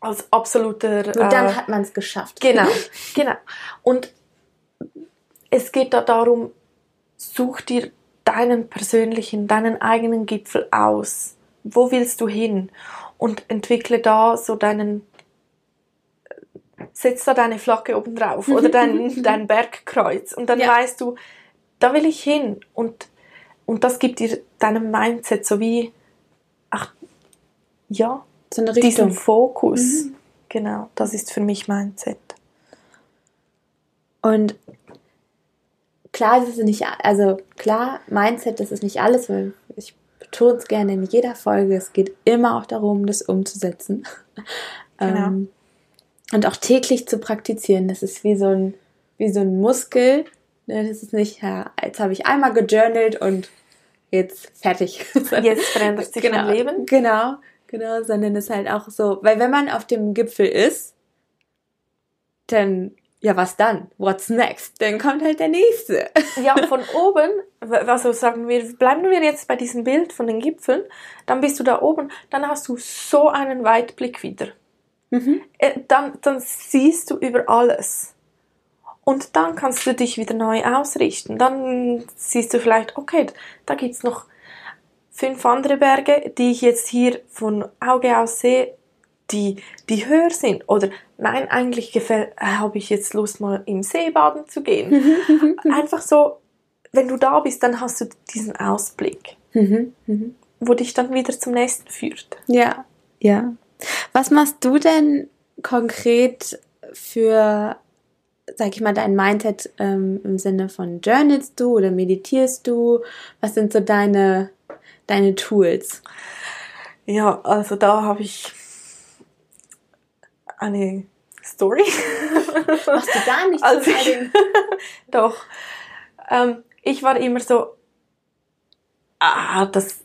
als absoluter. Nur dann äh, hat man es geschafft. Genau, genau. Und es geht da darum, such dir deinen persönlichen, deinen eigenen Gipfel aus. Wo willst du hin? Und entwickle da so deinen setz da deine Flagge oben drauf oder dein, dein Bergkreuz und dann ja. weißt du, da will ich hin und, und das gibt dir deinem Mindset so wie, ach, ja, so diesen Fokus. Mhm. Genau, das ist für mich Mindset. Und klar, das ist nicht, also klar, Mindset, das ist nicht alles, weil ich betone es gerne in jeder Folge, es geht immer auch darum, das umzusetzen. Genau. Ähm, und auch täglich zu praktizieren. Das ist wie so ein, wie so ein Muskel. Ne, das ist nicht, ja, jetzt habe ich einmal gejournalt und jetzt fertig. Jetzt verändert sich genau, mein Leben. Genau, genau, sondern es ist halt auch so, weil wenn man auf dem Gipfel ist, dann, ja, was dann? What's next? Dann kommt halt der nächste. Ja, von oben, also sagen wir, bleiben wir jetzt bei diesem Bild von den Gipfeln, dann bist du da oben, dann hast du so einen Weitblick wieder. Mhm. Äh, dann, dann siehst du über alles. Und dann kannst du dich wieder neu ausrichten. Dann siehst du vielleicht, okay, da gibt es noch fünf andere Berge, die ich jetzt hier von Auge aus sehe, die, die höher sind. Oder nein, eigentlich gefällt, äh, habe ich jetzt Lust, mal im See baden zu gehen. Einfach so, wenn du da bist, dann hast du diesen Ausblick, mhm. Mhm. wo dich dann wieder zum nächsten führt. Ja, ja. Was machst du denn konkret für, sag ich mal, dein Mindset ähm, im Sinne von journalst du oder meditierst du? Was sind so deine, deine Tools? Ja, also da habe ich eine Story. Machst du gar nicht also ich, Doch. Ähm, ich war immer so, ah, das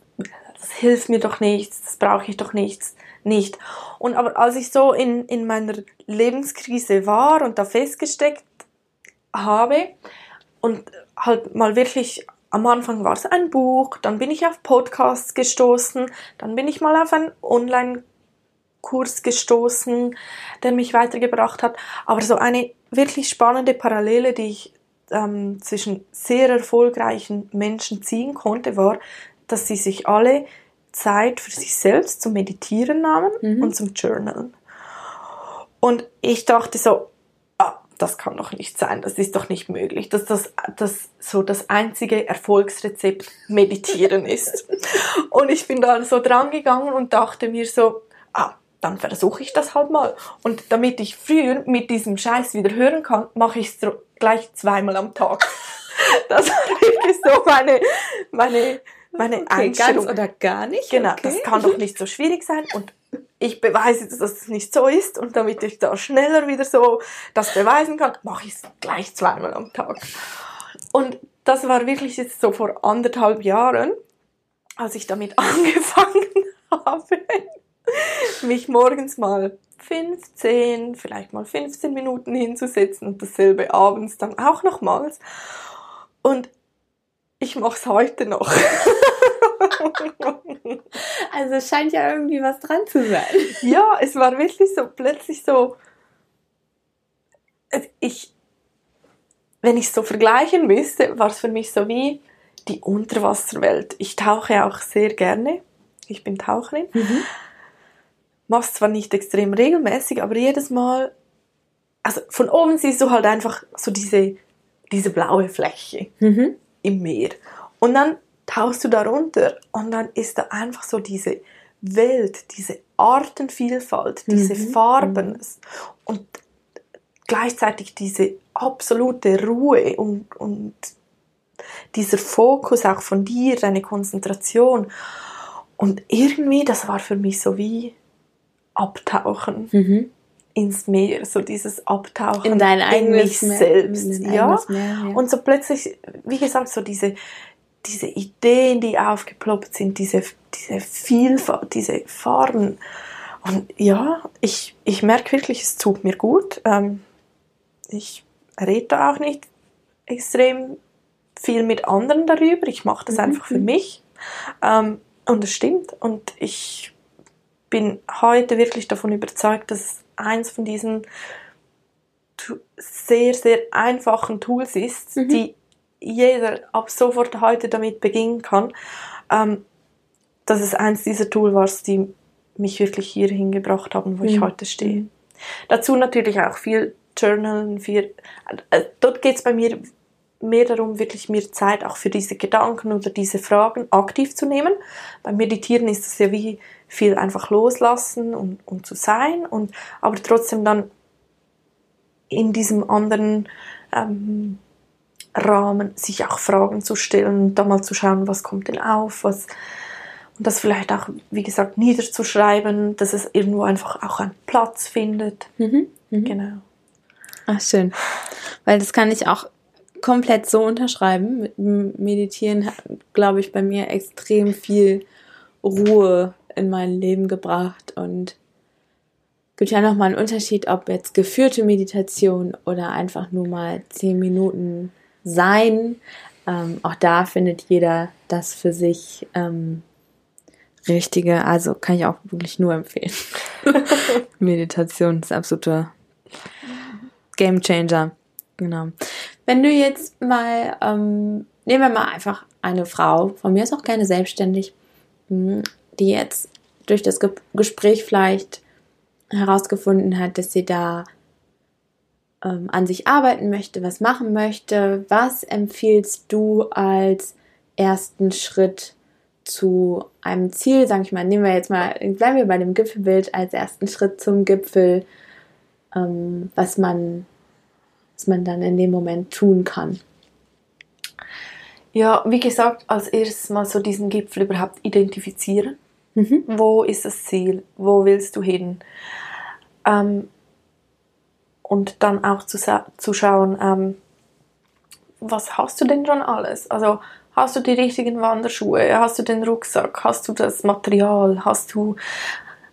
das hilft mir doch nichts, das brauche ich doch nichts, nicht. Und aber als ich so in, in meiner Lebenskrise war und da festgesteckt habe und halt mal wirklich am Anfang war es ein Buch, dann bin ich auf Podcasts gestoßen, dann bin ich mal auf einen Online-Kurs gestoßen, der mich weitergebracht hat. Aber so eine wirklich spannende Parallele, die ich ähm, zwischen sehr erfolgreichen Menschen ziehen konnte, war, dass sie sich alle Zeit für sich selbst zum Meditieren nahmen mhm. und zum Journalen. Und ich dachte so, das kann doch nicht sein, das ist doch nicht möglich, dass das, das so das einzige Erfolgsrezept Meditieren ist. Und ich bin da so dran gegangen und dachte mir so, ah, dann versuche ich das halt mal. Und damit ich früher mit diesem Scheiß wieder hören kann, mache ich es gleich zweimal am Tag. Das war wirklich so meine, meine, meine okay, Einstellung. Ganz oder gar nicht? Genau, okay. das kann doch nicht so schwierig sein. Und ich beweise dass es nicht so ist. Und damit ich da schneller wieder so das beweisen kann, mache ich es gleich zweimal am Tag. Und das war wirklich jetzt so vor anderthalb Jahren, als ich damit angefangen habe mich morgens mal 15, vielleicht mal 15 Minuten hinzusetzen und dasselbe abends dann auch nochmals. Und ich mache es heute noch. also es scheint ja irgendwie was dran zu sein. Ja, es war wirklich so plötzlich so. Ich, wenn ich es so vergleichen müsste, war es für mich so wie die Unterwasserwelt. Ich tauche auch sehr gerne. Ich bin Taucherin. Mhm machst zwar nicht extrem regelmäßig, aber jedes Mal, also von oben siehst du halt einfach so diese, diese blaue Fläche mhm. im Meer. Und dann tauchst du darunter und dann ist da einfach so diese Welt, diese Artenvielfalt, diese mhm. Farben mhm. und gleichzeitig diese absolute Ruhe und, und dieser Fokus auch von dir, deine Konzentration. Und irgendwie, das war für mich so wie abtauchen mhm. ins Meer, so dieses Abtauchen in dein eigenes in mich selbst, in ja? Meer, ja. Und so plötzlich, wie gesagt, so diese diese Ideen, die aufgeploppt sind, diese diese Vielfalt, diese Farben. Und ja, ich ich merke wirklich, es tut mir gut. Ähm, ich rede auch nicht extrem viel mit anderen darüber. Ich mache das mhm. einfach für mich. Ähm, und es stimmt. Und ich bin heute wirklich davon überzeugt, dass es eins von diesen sehr, sehr einfachen Tools ist, mhm. die jeder ab sofort heute damit beginnen kann. Ähm, dass es eins dieser Tools war, die mich wirklich hierhin gebracht haben, wo mhm. ich heute stehe. Mhm. Dazu natürlich auch viel Journalen, viel, äh, dort geht es bei mir mehr darum, wirklich mir Zeit auch für diese Gedanken oder diese Fragen aktiv zu nehmen. Beim Meditieren ist es ja wie viel einfach loslassen und, und zu sein und aber trotzdem dann in diesem anderen ähm, Rahmen sich auch Fragen zu stellen und da mal zu schauen, was kommt denn auf, was und das vielleicht auch, wie gesagt, niederzuschreiben, dass es irgendwo einfach auch einen Platz findet. Mhm, mh. Genau. Ach, schön. Weil das kann ich auch komplett so unterschreiben. Mit Meditieren, glaube ich, bei mir extrem viel Ruhe in mein Leben gebracht und gibt ja nochmal einen Unterschied, ob jetzt geführte Meditation oder einfach nur mal zehn Minuten sein. Ähm, auch da findet jeder das für sich ähm, Richtige. Also kann ich auch wirklich nur empfehlen. Meditation ist absoluter Game Changer. Genau. Wenn du jetzt mal, ähm, nehmen wir mal einfach eine Frau, von mir ist auch gerne selbstständig, hm, die jetzt durch das Ge Gespräch vielleicht herausgefunden hat, dass sie da ähm, an sich arbeiten möchte, was machen möchte. Was empfiehlst du als ersten Schritt zu einem Ziel? Sag ich mal, nehmen wir jetzt mal, bleiben wir bei dem Gipfelbild als ersten Schritt zum Gipfel, ähm, was man, was man dann in dem Moment tun kann. Ja, wie gesagt, als erstes mal so diesen Gipfel überhaupt identifizieren. Mhm. Wo ist das Ziel? Wo willst du hin? Ähm, und dann auch zu, zu schauen, ähm, was hast du denn schon alles? Also hast du die richtigen Wanderschuhe? Hast du den Rucksack? Hast du das Material? Hast du,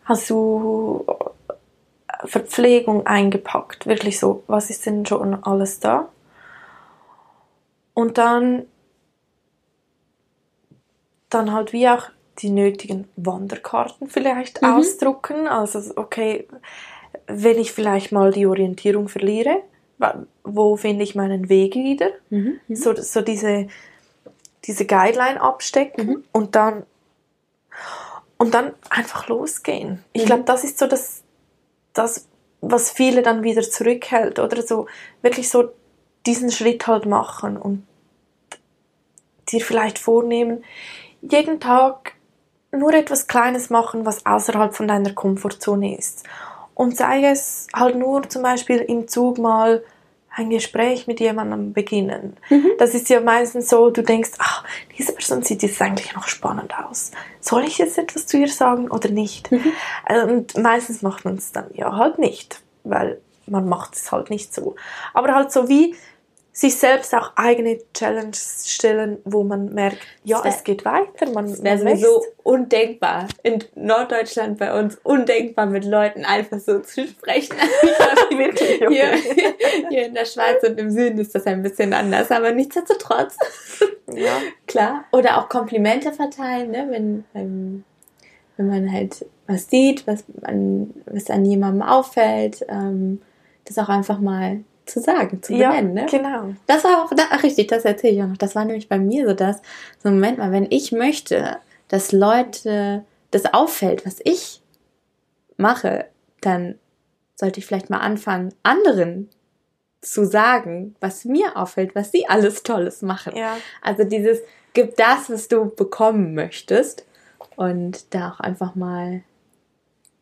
hast du äh, Verpflegung eingepackt? Wirklich so, was ist denn schon alles da? Und dann, dann halt wie auch die nötigen Wanderkarten vielleicht mhm. ausdrucken. Also, okay, wenn ich vielleicht mal die Orientierung verliere, wo finde ich meinen Weg wieder? Mhm. mhm. So, so diese, diese Guideline abstecken mhm. und dann und dann einfach losgehen. Ich mhm. glaube, das ist so das, das, was viele dann wieder zurückhält oder so wirklich so diesen Schritt halt machen und dir vielleicht vornehmen, jeden Tag nur etwas Kleines machen, was außerhalb von deiner Komfortzone ist. Und sei es halt nur zum Beispiel im Zug mal ein Gespräch mit jemandem beginnen. Mhm. Das ist ja meistens so, du denkst, ach, diese Person sieht jetzt eigentlich noch spannend aus. Soll ich jetzt etwas zu ihr sagen oder nicht? Mhm. Und meistens macht man es dann ja halt nicht, weil man macht es halt nicht so. Aber halt so wie sich selbst auch eigene Challenges stellen, wo man merkt, ja, es geht weiter, man, das wäre sowieso undenkbar. In Norddeutschland bei uns undenkbar mit Leuten einfach so zu sprechen. Wirklich, okay. hier, hier in der Schweiz und im Süden ist das ein bisschen anders, aber nichtsdestotrotz. Ja. Klar. Oder auch Komplimente verteilen, ne? wenn, wenn, wenn man halt was sieht, was, an, was an jemandem auffällt, ähm, das auch einfach mal zu sagen, zu benennen. Ja, ne? genau. Das war auch, ach richtig, das erzähle ich auch noch. Das war nämlich bei mir so das, so Moment mal, wenn ich möchte, dass Leute das auffällt, was ich mache, dann sollte ich vielleicht mal anfangen, anderen zu sagen, was mir auffällt, was sie alles Tolles machen. Ja. Also dieses, gib das, was du bekommen möchtest und da auch einfach mal,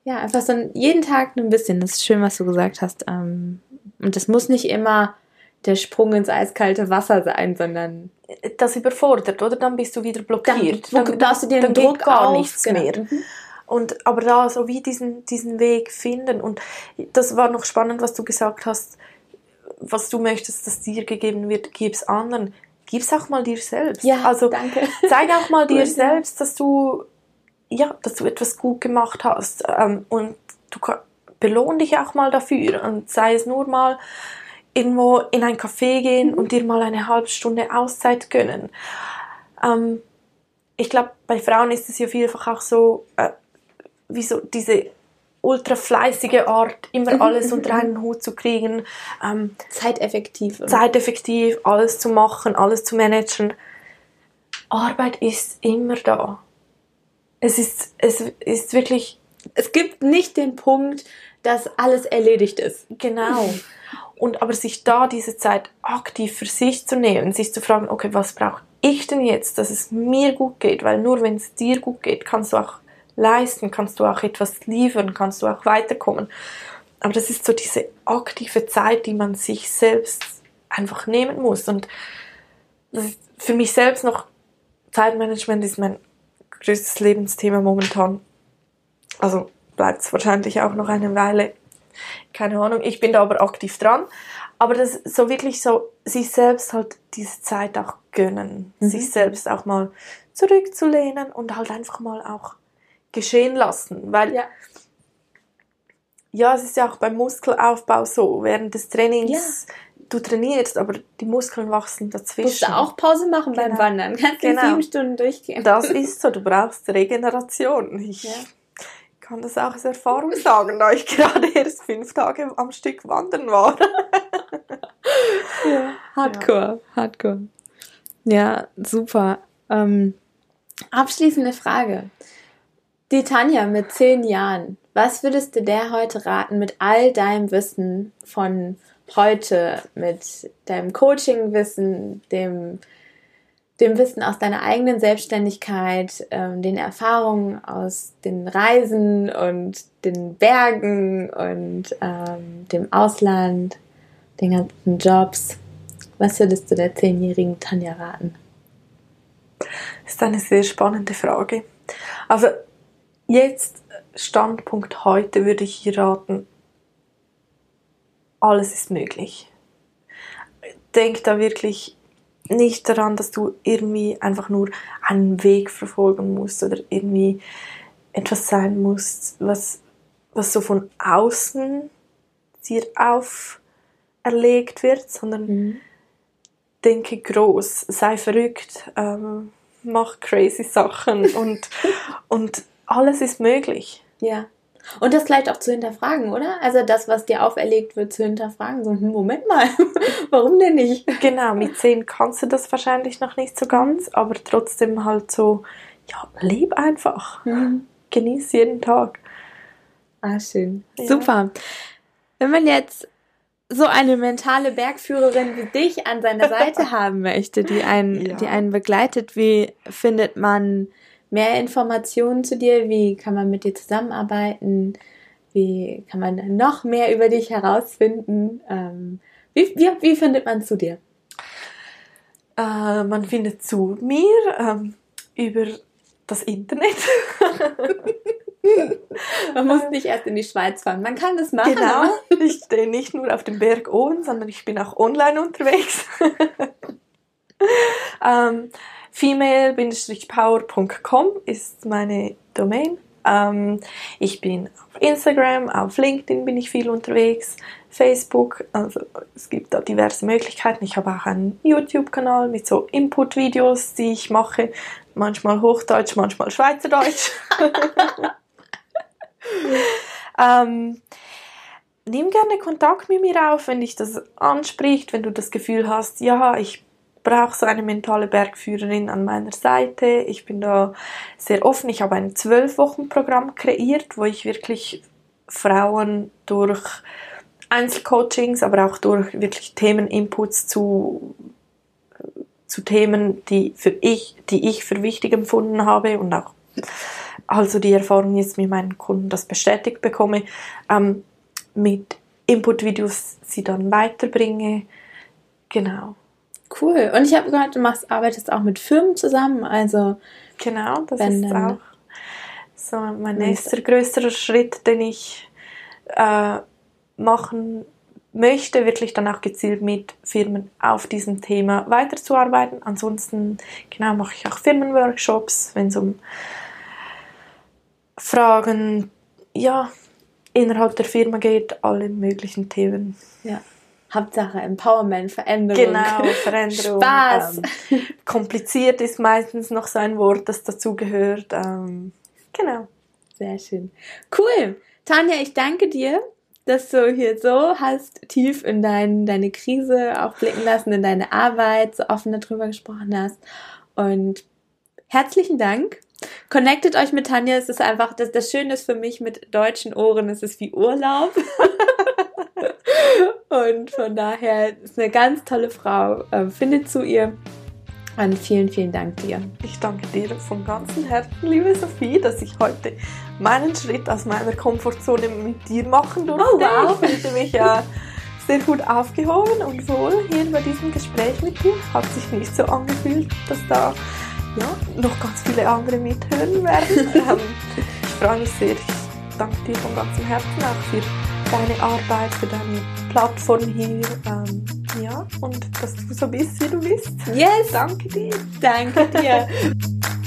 ja, einfach so jeden Tag ein bisschen, das ist schön, was du gesagt hast, ähm, und das muss nicht immer der Sprung ins eiskalte Wasser sein, sondern das überfordert, oder? Dann bist du wieder blockiert. Dann, dann, dann, du dir den Druck gar auf, nichts genau. mehr. Mhm. Und, aber da so wie diesen, diesen Weg finden. Und das war noch spannend, was du gesagt hast, was du möchtest, dass dir gegeben wird, gib's anderen. Gib's auch mal dir selbst. Ja, also danke. zeig auch mal dir selbst, dass du ja, dass du etwas gut gemacht hast. Ähm, und du belohn dich auch mal dafür und sei es nur mal irgendwo in ein Café gehen mhm. und dir mal eine halbe Stunde Auszeit gönnen. Ähm, ich glaube, bei Frauen ist es ja vielfach auch so, äh, wie so diese ultra fleißige Art, immer mhm, alles mhm, unter einen Hut zu kriegen. Ähm, zeiteffektiv. Zeiteffektiv, alles zu machen, alles zu managen. Arbeit ist immer da. Es ist, es ist wirklich... Es gibt nicht den Punkt, dass alles erledigt ist. Genau. Und aber sich da diese Zeit aktiv für sich zu nehmen, sich zu fragen, okay, was brauche ich denn jetzt, dass es mir gut geht? Weil nur wenn es dir gut geht, kannst du auch leisten, kannst du auch etwas liefern, kannst du auch weiterkommen. Aber das ist so diese aktive Zeit, die man sich selbst einfach nehmen muss. Und für mich selbst noch, Zeitmanagement ist mein größtes Lebensthema momentan. Also bleibt es wahrscheinlich auch noch eine Weile. Keine Ahnung, ich bin da aber aktiv dran. Aber das so wirklich so, sich selbst halt diese Zeit auch gönnen, mhm. sich selbst auch mal zurückzulehnen und halt einfach mal auch geschehen lassen. Weil ja, ja es ist ja auch beim Muskelaufbau so, während des Trainings ja du trainierst, aber die Muskeln wachsen dazwischen. Musst du auch Pause machen genau. beim Wandern. Kannst genau. sieben Stunden durchgehen. Das ist so, du brauchst Regeneration. Ich, ja kann das auch aus Erfahrung sagen, da ich gerade erst fünf Tage am Stück wandern war. ja, hardcore, ja. hardcore. Ja, super. Ähm, abschließende Frage. Die Tanja mit zehn Jahren, was würdest du der heute raten mit all deinem Wissen von heute, mit deinem Coaching-Wissen, dem dem Wissen aus deiner eigenen Selbstständigkeit, ähm, den Erfahrungen aus den Reisen und den Bergen und ähm, dem Ausland, den ganzen Jobs. Was würdest du der zehnjährigen Tanja raten? Das ist eine sehr spannende Frage. Also jetzt, Standpunkt heute, würde ich hier raten, alles ist möglich. Denk da wirklich nicht daran, dass du irgendwie einfach nur einen Weg verfolgen musst oder irgendwie etwas sein musst, was, was so von außen dir auferlegt wird, sondern mhm. denke groß, sei verrückt, ähm, mach crazy Sachen und, und alles ist möglich. Ja. Und das vielleicht auch zu hinterfragen, oder? Also das, was dir auferlegt wird, zu hinterfragen. So, hm, Moment mal, warum denn nicht? Genau, mit zehn kannst du das wahrscheinlich noch nicht so ganz, aber trotzdem halt so, ja, leb einfach. Mhm. Genieß jeden Tag. Ah, schön. Ja. Super. Wenn man jetzt so eine mentale Bergführerin wie dich an seiner Seite haben möchte, die einen, ja. die einen begleitet, wie findet man mehr Informationen zu dir? Wie kann man mit dir zusammenarbeiten? Wie kann man noch mehr über dich herausfinden? Ähm, wie, wie, wie, findet man zu dir? Äh, man findet zu mir ähm, über das Internet. Man muss nicht erst in die Schweiz fahren. Man kann das machen. Genau. Ich stehe nicht nur auf dem Berg oben, sondern ich bin auch online unterwegs. ähm, female-power.com ist meine Domain. Ähm, ich bin auf Instagram, auf LinkedIn bin ich viel unterwegs, Facebook, also es gibt da diverse Möglichkeiten. Ich habe auch einen YouTube-Kanal mit so Input-Videos, die ich mache, manchmal Hochdeutsch, manchmal Schweizerdeutsch. ähm, nimm gerne Kontakt mit mir auf, wenn dich das anspricht, wenn du das Gefühl hast, ja, ich brauche so eine mentale Bergführerin an meiner Seite. Ich bin da sehr offen. Ich habe ein zwölf Wochen Programm kreiert, wo ich wirklich Frauen durch Einzelcoachings, aber auch durch wirklich Themeninputs zu zu Themen, die für ich, die ich für wichtig empfunden habe und auch also die Erfahrung jetzt mit meinen Kunden das bestätigt bekomme, ähm, mit Input-Videos sie dann weiterbringe. Genau. Cool. Und ich habe gehört, du machst, arbeitest auch mit Firmen zusammen, also. Genau, das ist auch so mein nächster größerer Schritt, den ich äh, machen möchte, wirklich dann auch gezielt mit Firmen auf diesem Thema weiterzuarbeiten. Ansonsten, genau, mache ich auch Firmenworkshops, wenn es um Fragen, ja, innerhalb der Firma geht, alle möglichen Themen. Ja. Hauptsache Empowerment, Veränderung. Genau, Veränderung. Spaß. Ähm, kompliziert ist meistens noch so ein Wort, das dazugehört. Ähm, genau. Sehr schön. Cool. Tanja, ich danke dir, dass du hier so hast tief in dein, deine Krise auch blicken lassen, in deine Arbeit, so offen darüber gesprochen hast. Und herzlichen Dank Connectet euch mit Tanja, es ist einfach, das, das Schöne ist für mich mit deutschen Ohren, es ist wie Urlaub. und von daher ist eine ganz tolle Frau. Ähm, findet zu ihr. Und vielen, vielen Dank dir. Ich danke dir von ganzem Herzen, liebe Sophie, dass ich heute meinen Schritt aus meiner Komfortzone mit dir machen durfte. Oh, wow. Ich fühlte mich ja sehr gut aufgehoben und wohl hier bei diesem Gespräch mit dir. Hat sich nicht so angefühlt, dass da ja, noch ganz viele andere mithören werden. ähm, ich freue mich sehr. Ich danke dir von ganzem Herzen auch für deine Arbeit, für deine Plattform hier. Ähm, ja, und dass du so bist, wie du bist. Yes! Danke dir. Danke dir.